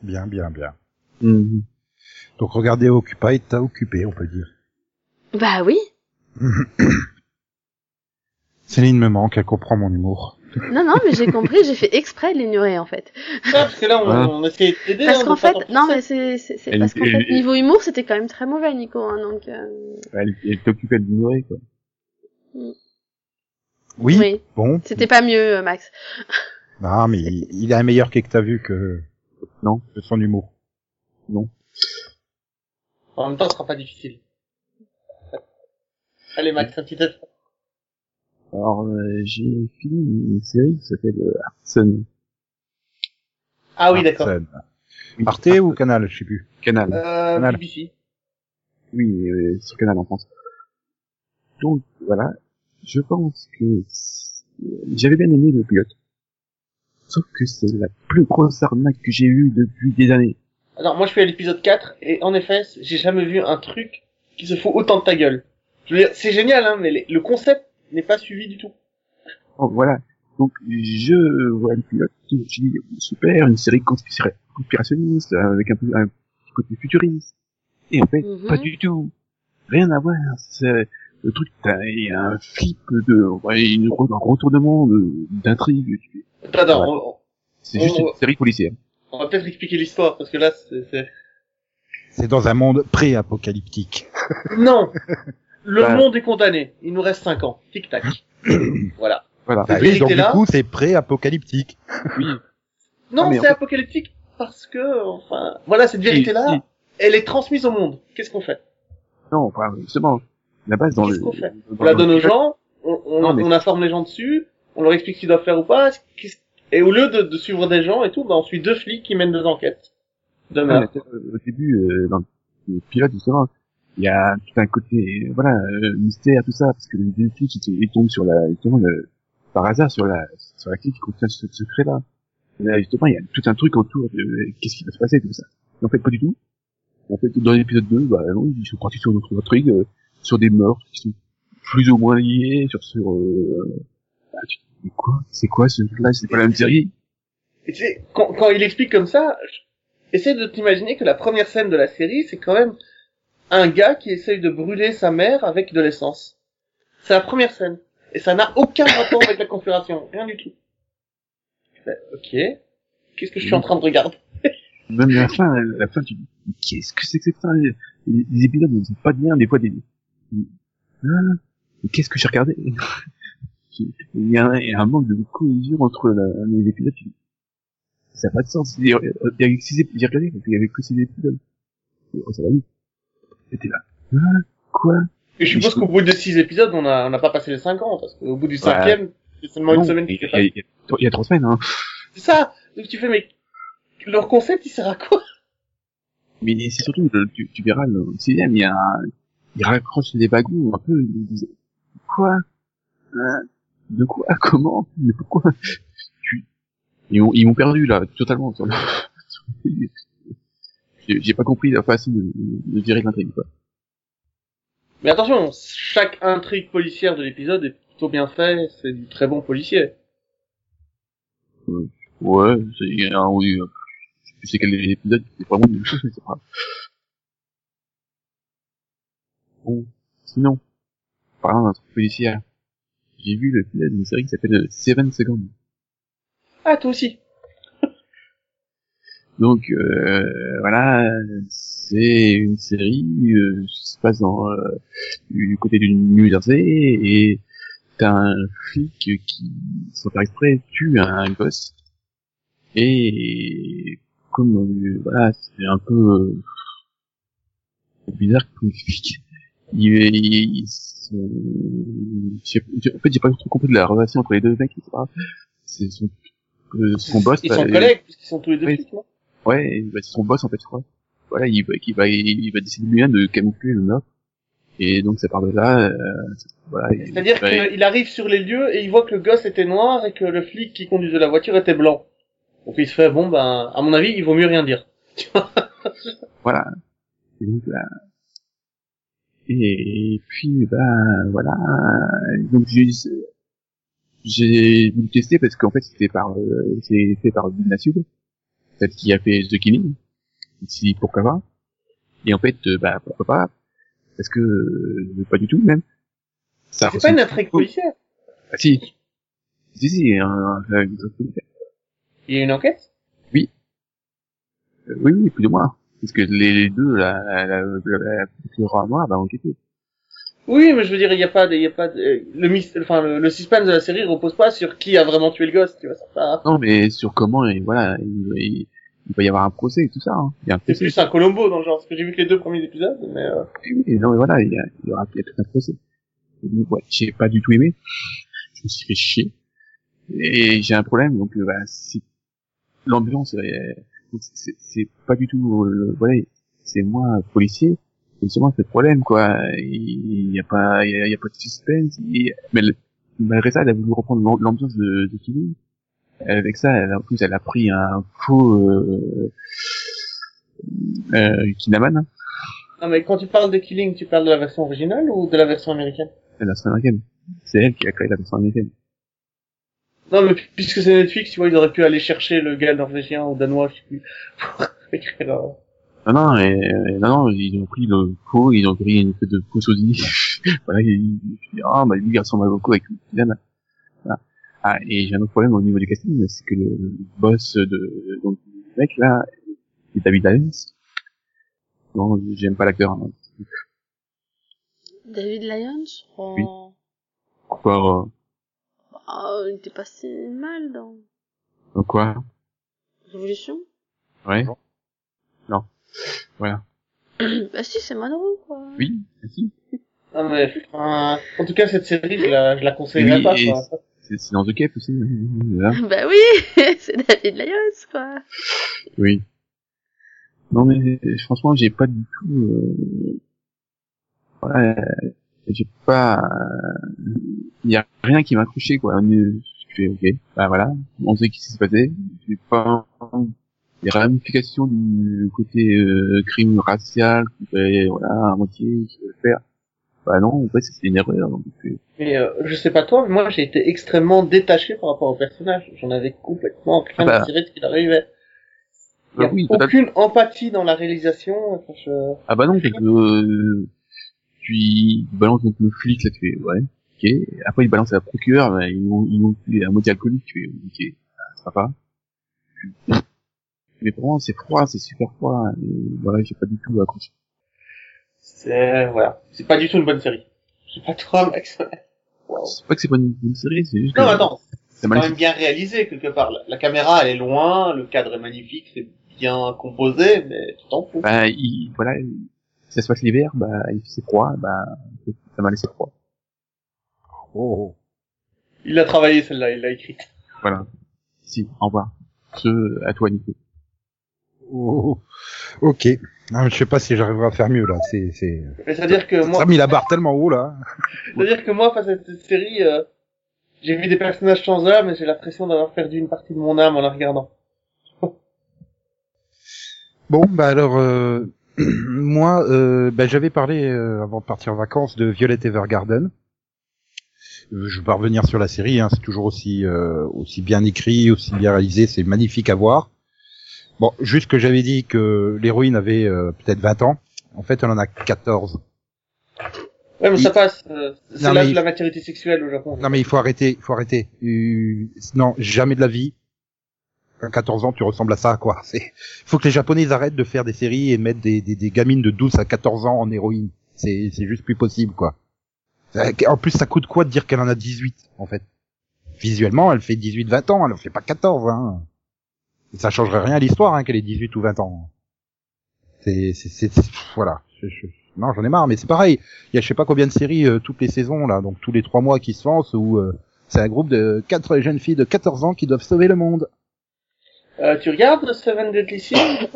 Bien, bien, bien. Mhm. Donc regardez Occupy, t'as occupé, on peut dire. Bah oui. Céline me manque, elle comprend mon humour. Non, non, mais j'ai compris, j'ai fait exprès de l'ignorer en fait. Ah, parce que là, on, Ouais. on. Parce hein, qu'en de pas fait, t'en non pousser. mais c'est c'est c'est Elle- parce qu'en fait niveau humour c'était quand même très mauvais Nico hein, donc euh, Elle, elle t'occupait de l'ignorer, quoi. Oui, oui bon. c'était pas mieux euh, Max. Non, mais il, il a un meilleur quai que t'as vu que... Non. De son humour. En même temps, ce sera pas difficile. Allez, Max, un petit effort. Alors, euh, j'ai fini une série qui s'appelle euh, Arson. Ah oui, d'accord. Oui, Arte ou Canal, je sais plus. Canal. Euh, Canal. BBC. Oui, euh, sur Canal en France. Donc, voilà. Je pense que j'avais bien aimé le pilote. Sauf que c'est la plus grosse arnaque que j'ai eue depuis des années. Alors, moi, je suis à l'épisode 4, et en effet, j'ai jamais vu un truc qui se fout autant de ta gueule. Je veux dire, c'est génial, hein, mais les- le concept n'est pas suivi du tout. Oh, voilà. Donc, je vois le pilote, je me dis, super, une série conspira- conspirationniste, avec un un petit côté futuriste. Et en fait, Mhm. pas du tout. Rien à voir. C'est le truc, t'as- il y a un flip de, ouais, une, un retournement d'intrigue. Attends, C'est juste une série policière. on va peut-être expliquer l'histoire, parce que là, c'est- C'est dans un monde pré-apocalyptique. Non Le monde est condamné. Il nous reste 5 ans. Tic-tac. voilà. Voilà. Bah oui, donc du coup, c'est pré-apocalyptique. Oui. Non, Ah, c'est apocalyptique parce que, enfin, voilà, cette vérité-là, Si, si. elle est transmise au monde. Qu'est-ce qu'on fait? Non, enfin, justement, la base dans Qu'est-ce le... qu'on fait? dans On la donne aux gens, on, on, Non, mais- on informe les gens dessus, on leur explique ce qu'ils doivent faire ou pas, qu'est-ce- et au lieu de, de suivre des gens et tout, bah, on suit deux flics qui mènent deux enquêtes. De Ouais, meurtre. mais, euh, au début, euh, dans le pilote, justement, il y a tout un côté, voilà, euh, mystère, tout ça, parce que deux flics, ils, ils tombent sur la, justement, le- par hasard, sur la, sur la clé qui contient ce secret-là. Et Là, justement, il y a tout un truc autour de euh, qu'est-ce qui va se passer, tout ça. En fait, pas du tout. En fait, dans l'épisode 2, bah, non, ils sont partis sur d'autres intrigues, euh, sur des meurtres qui sont plus ou moins liés, sur, sur, euh, bah, tu quoi? C'est quoi ce truc-là? C'est pas la même série? Et tu sais, quand, quand il explique comme ça, essaie de t'imaginer que la première scène de la série, c'est quand même un gars qui essaye de brûler sa mère avec de l'essence. C'est la première scène. Et ça n'a aucun rapport avec la conspiration. Rien du tout. Fais, ok. Qu'est-ce que je suis en train de regarder? Même la fin, la fin, tu dis, qu'est-ce que c'est que fin? Les, les épisodes ne sont pas bien, des fois des, mais qu'est-ce que j'ai regardé? il, y a un, il manque de cohésion entre les épisodes. Ça n'a pas de sens. Il il j'ai regardé, qu'il y avait que six épisodes. Oh, ça va vite. C'était là. Ah, quoi? Et je suppose qu'au bout de six épisodes, on a, on n'a pas passé les cinq ans, parce qu'au bout du cinquième, c'est seulement une semaine il qui y, fait a- il y a- il y a trois semaines, hein. C'est ça! Donc tu fais, mais, leur concept, il sert à quoi? Mais c'est surtout, le- tu, tu verras, le sixième, il y a, il raccroche des wagons un peu, il disait, quoi? Hein? De quoi? Comment? Mais pourquoi? Ils m'ont, ils m'ont perdu, là, totalement, sur le... J'ai pas compris la façon de, de gérer l'intrigue, quoi. Mais attention, chaque intrigue policière de l'épisode est plutôt bien fait, c'est du très bon policier. Ouais, c'est un, oui, euh, je sais plus c'est quel épisode, c'est vraiment une chose, mais c'est pas. Bon, sinon, parlant d'un truc policier, j'ai vu le pilote d'une série qui s'appelle euh, Seven Seconds. Ah, toi aussi. Donc, euh, voilà, c'est une série euh, qui se passe dans euh, du côté du New Jersey et t'as un flic qui, sans faire exprès, tue un gosse. Et comme euh, voilà, c'est un peu euh, bizarre comme flic. Il, il, il- en fait, j'ai pas trop compris de la relation entre les deux mecs. etc. C'est son, euh, son boss. Ils sont euh, collègues, puisqu'ils sont tous les deux flics, non? Ouais, bah, c'est son boss en fait, je crois. Voilà, il va, il va, il va décider lui-même de camoufler le meurtre. Et donc ça part de là. Euh, voilà. il- C'est-à-dire qu'il arrive sur les lieux et il voit que le gosse était noir et que le flic qui conduisait la voiture était blanc. Donc il se fait, bon ben, à mon avis, il vaut mieux rien dire. Voilà. Et donc là. Et puis ben voilà. Donc j'ai j'ai tester parce qu'en fait c'était par euh, c'est fait par Dina Sud, celle qui a fait The Killing. Ici pourquoi pas. Et en fait euh, bah pourquoi pas parce que euh, pas du tout même. Ça C'est pas une intrigue policière. Ah si. Si si un, un- un- Il y a une enquête Euh, oui, oui, plus ou moins. Parce que les, les deux, la, la, la, la, noire va enquêter. Oui, mais je veux dire, il n'y a pas, il y a pas, de- le mys- enfin, le, le suspense de la série repose pas sur qui a vraiment tué le gosse, tu vois, pas, Non, mais sur comment, et voilà, il, il, il va y avoir un procès et tout ça. Hein. C'est plus un Colombo dans le genre, parce que j'ai vu que les deux premiers épisodes, mais, euh, Oui, oui, non, mais voilà, il y, a, il y aura tout un procès. Et donc, ouais, j'ai pas du tout aimé. Je me suis fait chier. Et j'ai un problème, donc, euh, bah, c'est, l'ambiance, c'est pas du tout, euh, voilà, c'est moins policier. Justement, c'est le problème, quoi. Il y a pas, il y a, il y a pas de suspense. Et, mais le- malgré ça, elle a voulu reprendre l'am- l'ambiance de, de Killing. Avec ça, elle, en plus, elle a pris un faux, euh, euh, Kinaman, hein, non, mais quand tu parles de Killing, tu parles de la version originale ou de la version américaine? la version américaine. C'est elle qui a créé la version américaine. Non, mais puisque c'est Netflix, tu vois, ils auraient pu aller chercher le gars norvégien ou danois, je sais plus, pour écrire, euh, Non, non, et, et- non, non, ils ont pris le faux, ils ont pris une espèce de faux sosie. voilà, ils, disent, ah, bah, lui, il ressemble à beaucoup avec Dylan. Voilà. Ah, et j'ai un autre problème au niveau du casting, c'est que le boss de, donc, du mec, là, c'est David Lyons. Non, j'aime pas l'acteur, hein. David Lyons oh. Oui. Quoi, Ah, il était pas si mal dans euh, quoi? Révolution? Ouais. Voilà. bah si, c'est Monroe, quoi. Oui, merci. Non, mais, euh, en tout cas, cette série, je la, je la conseillerais Oui, pas, quoi. C'est dans The Cape aussi. Voilà. bah oui, c'est David Lyons, quoi. Oui. Non mais franchement j'ai pas du tout. Euh... Ouais, j'ai pas. Il y a rien qui m'a accroché quoi. Je fais ok. Bah voilà. On sait ce qui s'est passé. J'ai pas les ramifications du côté euh, crime racial. qui fait, Voilà à moitié. Vais le faire. Bah non. En fait c'est une erreur. Donc, euh, Mais euh, je sais pas toi, mais moi j'ai été extrêmement détaché par rapport au personnage. J'en avais complètement rien Ah bah. à tirer de ce qu'il arrivait. Il y a oui, aucune empathie dans la réalisation. enfin, je- Ah bah non, parce que euh, tu il balance donc le flic là, tu fais ouais, ok. Après il balance la procureure, bah, ils l'ont ils l'ont à moitié alcoolique, tu fais ok, ça va pas. Mais pour moi c'est froid, c'est super froid. Et voilà, j'ai pas du tout accroché. C'est voilà, c'est pas du tout une bonne série. Sais pas toi, Max. Wow. C'est pas que c'est pas une, une série, c'est juste Non, que attends, c'est c'est quand même bien réalisé quelque part. La, la caméra, elle est loin, le cadre est magnifique, c'est bien composé, mais tu t'en fous. Bah il, voilà, il- ça se passe l'hiver, bah il fait froid, bah ça m'a laissé froid. Oh, Il a travaillé celle-là, il l'a écrite. Voilà. Si, au revoir. Ce à toi Nico. Oh. Ok. Non, je sais pas si j'arriverai à faire mieux là. C'est, c'est. C'est-à-dire que moi, Ça a mis la barre tellement haut là. c'est-à-dire que moi, face à cette série, euh, j'ai vu des personnages sans âme, mais j'ai l'impression d'avoir perdu une partie de mon âme en la regardant. Bon, bah alors, euh, moi, euh, bah, j'avais parlé euh, avant de partir en vacances de Violet Evergarden. Euh, Je vais pas revenir sur la série, hein, c'est toujours aussi euh, aussi bien écrit, aussi bien réalisé, c'est magnifique à voir. Bon, juste que j'avais dit que l'héroïne avait euh, peut-être 20 ans. En fait, elle en a 14. Ouais, mais Il- ça passe. euh, c'est l'âge de la maturité sexuelle au Japon. Non mais il faut arrêter, il faut arrêter. Euh, non, jamais de la vie. À 14 ans, tu ressembles à ça, quoi. C'est, faut que les Japonais arrêtent de faire des séries et mettre des, des, des gamines de 12 à 14 ans en héroïne. C'est, c'est juste plus possible, quoi. Euh, En plus, ça coûte quoi de dire qu'elle en a 18, en fait? Visuellement, elle fait 18-20 ans, elle en fait pas 14, hein. Ça changerait rien à l'histoire, hein, qu'elle ait 18 ou 20 ans. C'est, c'est, voilà. Je- je- non, j'en ai marre, mais c'est pareil. Il y a je sais pas combien de séries euh, toutes les saisons, là, donc tous les trois mois qui se lancent, où euh, c'est un groupe de quatre jeunes filles de 14 ans qui doivent sauver le monde. Euh, tu regardes Seven Deadly Sins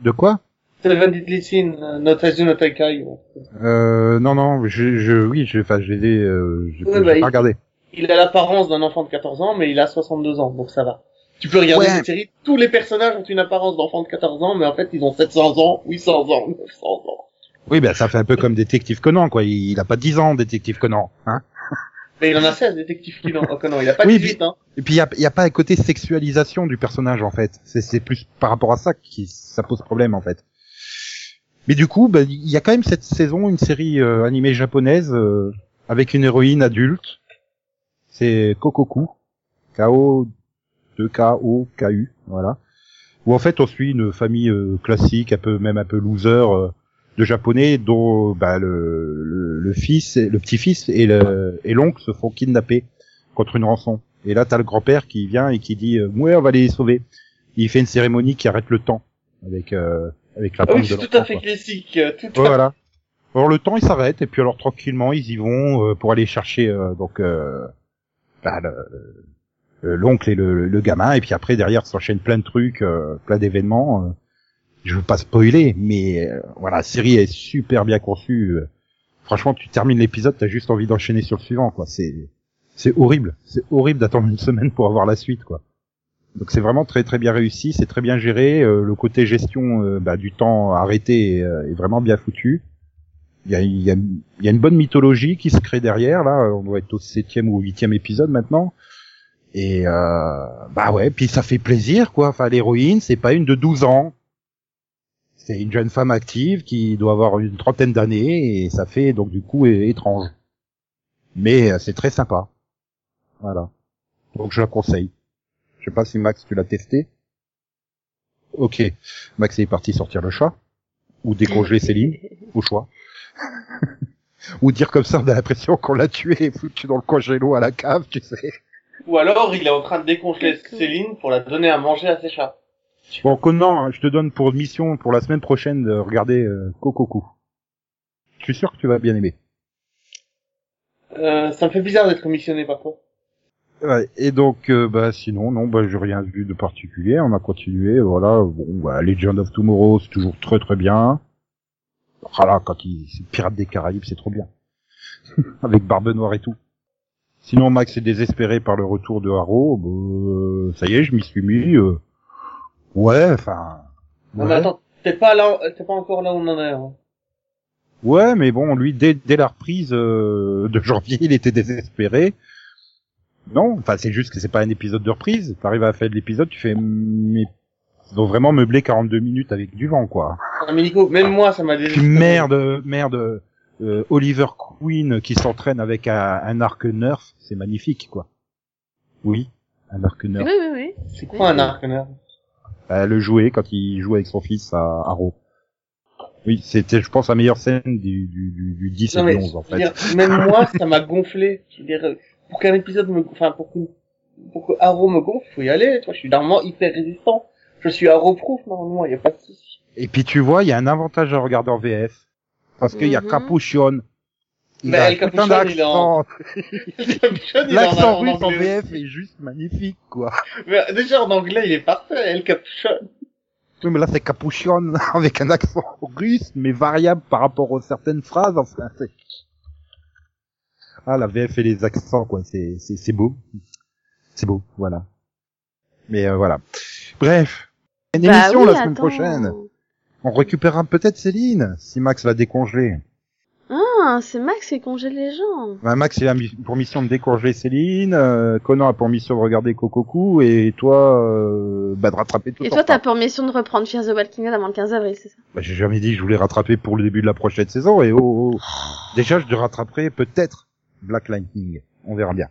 De quoi? Seven Deadly Sins, euh, Notazu no Taikai. bon. euh, Non, non, je, je, oui, je, enfin, je les ai, euh, j'ai Ouais, bah, il- pas regardé. Il a l'apparence d'un enfant de 14 ans, mais il a 62 ans, donc ça va. Tu peux regarder Ouais. cette série, tous les personnages ont une apparence d'enfant de 14 ans, mais en fait ils ont 700 ans, 800 ans, 900 ans. Oui, ben ça fait un peu comme Détective Conan, quoi. Il, il a pas 10 ans, Détective Conan, hein. Mais il en a 16, détective Conan. Oh, Conan. Il a pas Oui, 18, hein. Et puis il y a, y a pas un côté sexualisation du personnage en fait. C'est, plus par rapport à ça qui ça pose problème en fait. Mais du coup, bah, il y a quand même cette saison une série euh, animée japonaise euh, avec une héroïne adulte. C'est Kokoku, K-O 2 K O K U, voilà. Où en fait on suit une famille euh, classique, un peu même un peu loser euh, de japonais dont bah, le, le, le fils, le petit-fils et le et l'oncle se font kidnapper contre une rançon. Et là, t'as le grand-père qui vient et qui dit euh, ouais, on va les sauver. Il fait une cérémonie qui arrête le temps avec euh, avec la Ah oui, c'est tout à fait quoi. classique. Tout Ouais, à voilà. Alors le temps il s'arrête et puis alors tranquillement ils y vont euh, pour aller chercher donc bah, le- l'oncle et le, le gamin et puis après derrière s'enchaînent plein de trucs, euh, plein d'événements. euh. je veux pas spoiler mais euh, voilà la série est super bien conçue. euh. franchement tu termines l'épisode t'as juste envie d'enchaîner sur le suivant quoi. C'est c'est horrible, c'est horrible d'attendre une semaine pour avoir la suite quoi. Donc c'est vraiment très très bien réussi, c'est très bien géré. euh, le côté gestion euh, bah, du temps arrêté est, euh, est vraiment bien foutu. Il y a, y, a, y a une bonne mythologie qui se crée derrière. Là, on doit être au septième ou huitième épisode maintenant. Et euh, bah ouais, puis ça fait plaisir quoi. Enfin, l'héroïne, c'est pas une de 12 ans. C'est une jeune femme active qui doit avoir une trentaine d'années et ça fait donc du coup étrange. Mais euh, c'est très sympa. Voilà. Donc je la conseille. Je sais pas si Max tu l'as testé. Ok. Max est parti sortir le chat. Ou décongeler Céline. Au choix. Ou dire comme ça, on a l'impression qu'on l'a tué et foutu dans le congélo à la cave, tu sais. Ou alors, il est en train de décongeler Céline pour la donner à manger à ses chats. Bon, Conan, hein, je te donne pour mission pour la semaine prochaine de regarder euh, Cocoku. Je suis sûr que tu vas bien aimer. Euh, ça me fait bizarre d'être missionné par toi. Ouais, et donc, euh, bah, sinon, non, bah, j'ai rien vu de particulier. On a continué, voilà. Bon, bah, Legend of Tomorrow, c'est toujours très très bien. Voilà, quand il, c'est Pirates des Caraïbes, c'est trop bien. Avec Barbe Noire et tout. Sinon, Max est désespéré par le retour de Haro. Bah, ça y est, je m'y suis mis. euh, Ouais, enfin. Non, mais attends, t'es pas là, t'es pas encore là où on en est, hein. Ouais, mais bon, lui, dès, dès la reprise euh, de janvier, il était désespéré. Non, enfin, c'est juste que c'est pas un épisode de reprise. T'arrives à la fin de l'épisode, tu fais, mais ils ont vraiment meublé 42 minutes avec du vent, quoi. Ah, mais Nico, même moi, ça m'a désespéré. merde, merde, euh, Oliver Queen qui s'entraîne avec un, un arc nerf, c'est magnifique, quoi. Oui, un arc Oui, nerf. oui, oui. C'est quoi un arc, nerf? Euh, le jouer quand il joue avec son fils à Arrow. Oui, c'était, je pense, la meilleure scène du, du, du, du 10 et du mais, 11, en je veux fait. dire, même moi, ça m'a gonflé. Je veux dire, pour qu'un épisode me, enfin, pour que, pour que Arrow me gonfle, faut y aller, tu vois, je suis normalement hyper résistant. Je suis Arrow-proof, normalement, y a pas de souci. Et puis tu vois, il y a un avantage à regarder en VF. Parce qu'il y a Mhm. Capuchon. Il Mais a El Capuchon, il est en- L'accent en- russe en. VF est juste magnifique, quoi. Mais déjà, en anglais, il est parfait, El Capuchon. Oui, mais là c'est Capuchon avec un accent russe, mais variable par rapport aux certaines phrases. Enfin, c'est... Ah, la VF et les accents, quoi. C'est, c'est, c'est beau. C'est beau, voilà. Mais euh, voilà. Bref, une Bah émission oui, la semaine attends. prochaine. On récupérera peut-être Céline, si Max va décongeler. Ah, c'est Max qui congèle les gens. Bah, Max, il a mis- pour mission de décongeler Céline, euh, Conan a pour mission de regarder Cocoku, et toi, euh, bah, de rattraper tout Et toi, t'as pour mission de reprendre Fear the Walking Dead avant le 15 avril, c'est ça? Bah, j'ai jamais dit que je voulais rattraper pour le début de la prochaine saison, et oh, oh. Déjà, je rattraperai peut-être Black Lightning. On verra bien.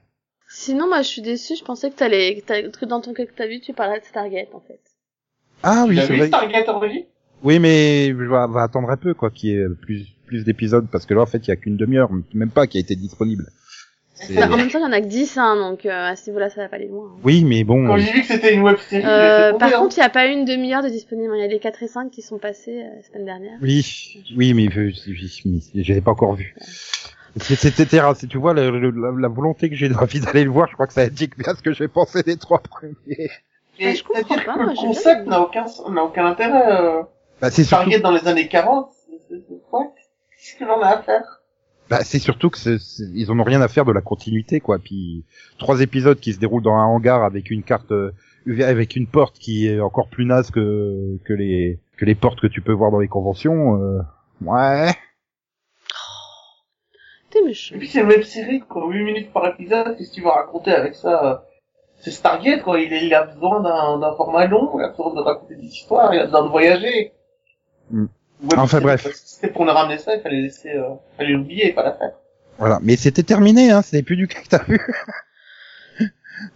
Sinon, moi, je suis déçue. Je pensais que t'allais, que dans ton cas que t'as vu, tu parlais de Stargate, en fait. Ah oui, c'est vrai. Stargate Origin Oui, mais je vais, va attendre un peu, quoi, qu'il y ait plus, plus d'épisodes, parce que là, en fait, il y a qu'une demi-heure, même pas, qui a été disponible. Bah, en même temps, il y en a que 10, hein, donc euh, à ce niveau-là, ça va pas aller loin. hein. Oui, mais bon. Quand j'ai vu que c'était une web série, Euh, par contre, il n'y a pas une demi-heure de disponible. Il y a les 4 et 5 qui sont passés euh, la semaine dernière. Oui, oui, mais je, je, je, je l'ai pas encore vu. C'est- C'était rare. Tu vois, la, la, la volonté que j'ai envie d'aller le voir, je crois que ça indique bien ce que j'ai pensé des trois premiers. Et je comprends c'est-à-dire pas, que moi, le concept n'a aucun, n'a aucun intérêt. Bah, c'est surtout, Stargate dans les années 40, c'est- quoi Qu'est-ce que l'on a à faire? Bah, c'est surtout que c'est- c'est- ils en ont rien à faire de la continuité, quoi. Puis trois épisodes qui se déroulent dans un hangar avec une carte, euh, avec une porte qui est encore plus naze que que les que les portes que tu peux voir dans les conventions. euh, ouais. T'es méchant. Et puis c'est une web série, quoi. 8 minutes par épisode, qu'est-ce que tu vas raconter avec ça euh? C'est Stargate, quoi. Il, a besoin d'un, d'un format long, il a besoin de raconter des histoires, il a besoin de voyager. Web Enfin, bref. c'était pour nous ramener ça, il fallait laisser, euh, fallait l'oublier et pas la faire. Voilà, mais c'était terminé, hein, c'était plus du cas que t'as vu.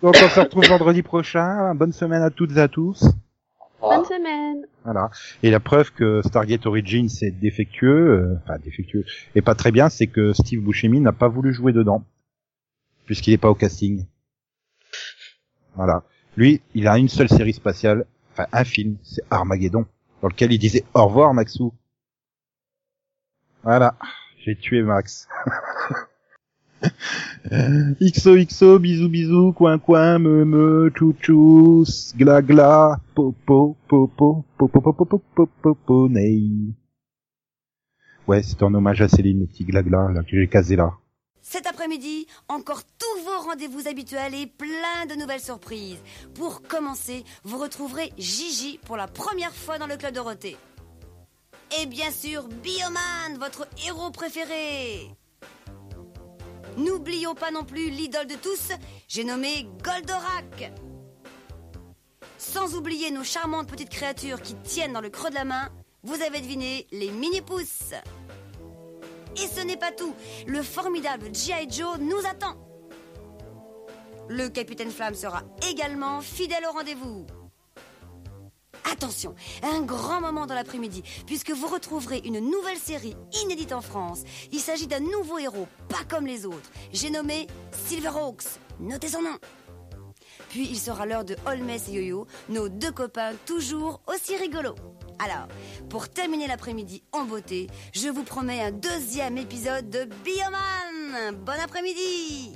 Donc on se retrouve vendredi prochain. Bonne semaine à toutes et à tous. Bonne semaine. Voilà. Et la preuve que Stargate Origins est défectueux, euh, enfin défectueux, et pas très bien, c'est que Steve Buscemi n'a pas voulu jouer dedans, puisqu'il est pas au casting. Voilà. Lui, il a une seule série spatiale, enfin un film, c'est Armageddon, dans lequel il disait au revoir Maxou. Voilà. J'ai tué Max. XOXO, bisous bisous, coin coin, me me, chou chou, gla gla, popo, popo, popo, popo, popo, popo, ney. Ouais, c'est en hommage à Céline, le petit gla gla, là, que j'ai casé là. Cet après-midi, encore tous vos rendez-vous habituels et plein de nouvelles surprises. Pour commencer, vous retrouverez Gigi pour la première fois dans le club Dorothée. Et bien sûr, Bioman, votre héros préféré. N'oublions pas non plus l'idole de tous, j'ai nommé Goldorak. Sans oublier nos charmantes petites créatures qui tiennent dans le creux de la main, vous avez deviné les mini-pousses. Et ce n'est pas tout, le formidable G.I. Joe nous attend. Le capitaine Flamme sera également fidèle au rendez-vous. Attention, un grand moment dans l'après-midi, puisque vous retrouverez une nouvelle série inédite en France. Il s'agit d'un nouveau héros, pas comme les autres. J'ai nommé Silverhawks. Notez son nom. Puis il sera l'heure de Holmes et Yo-Yo, nos deux copains toujours aussi rigolos. Alors, pour terminer l'après-midi en beauté, je vous promets un deuxième épisode de Bioman. Bon après-midi.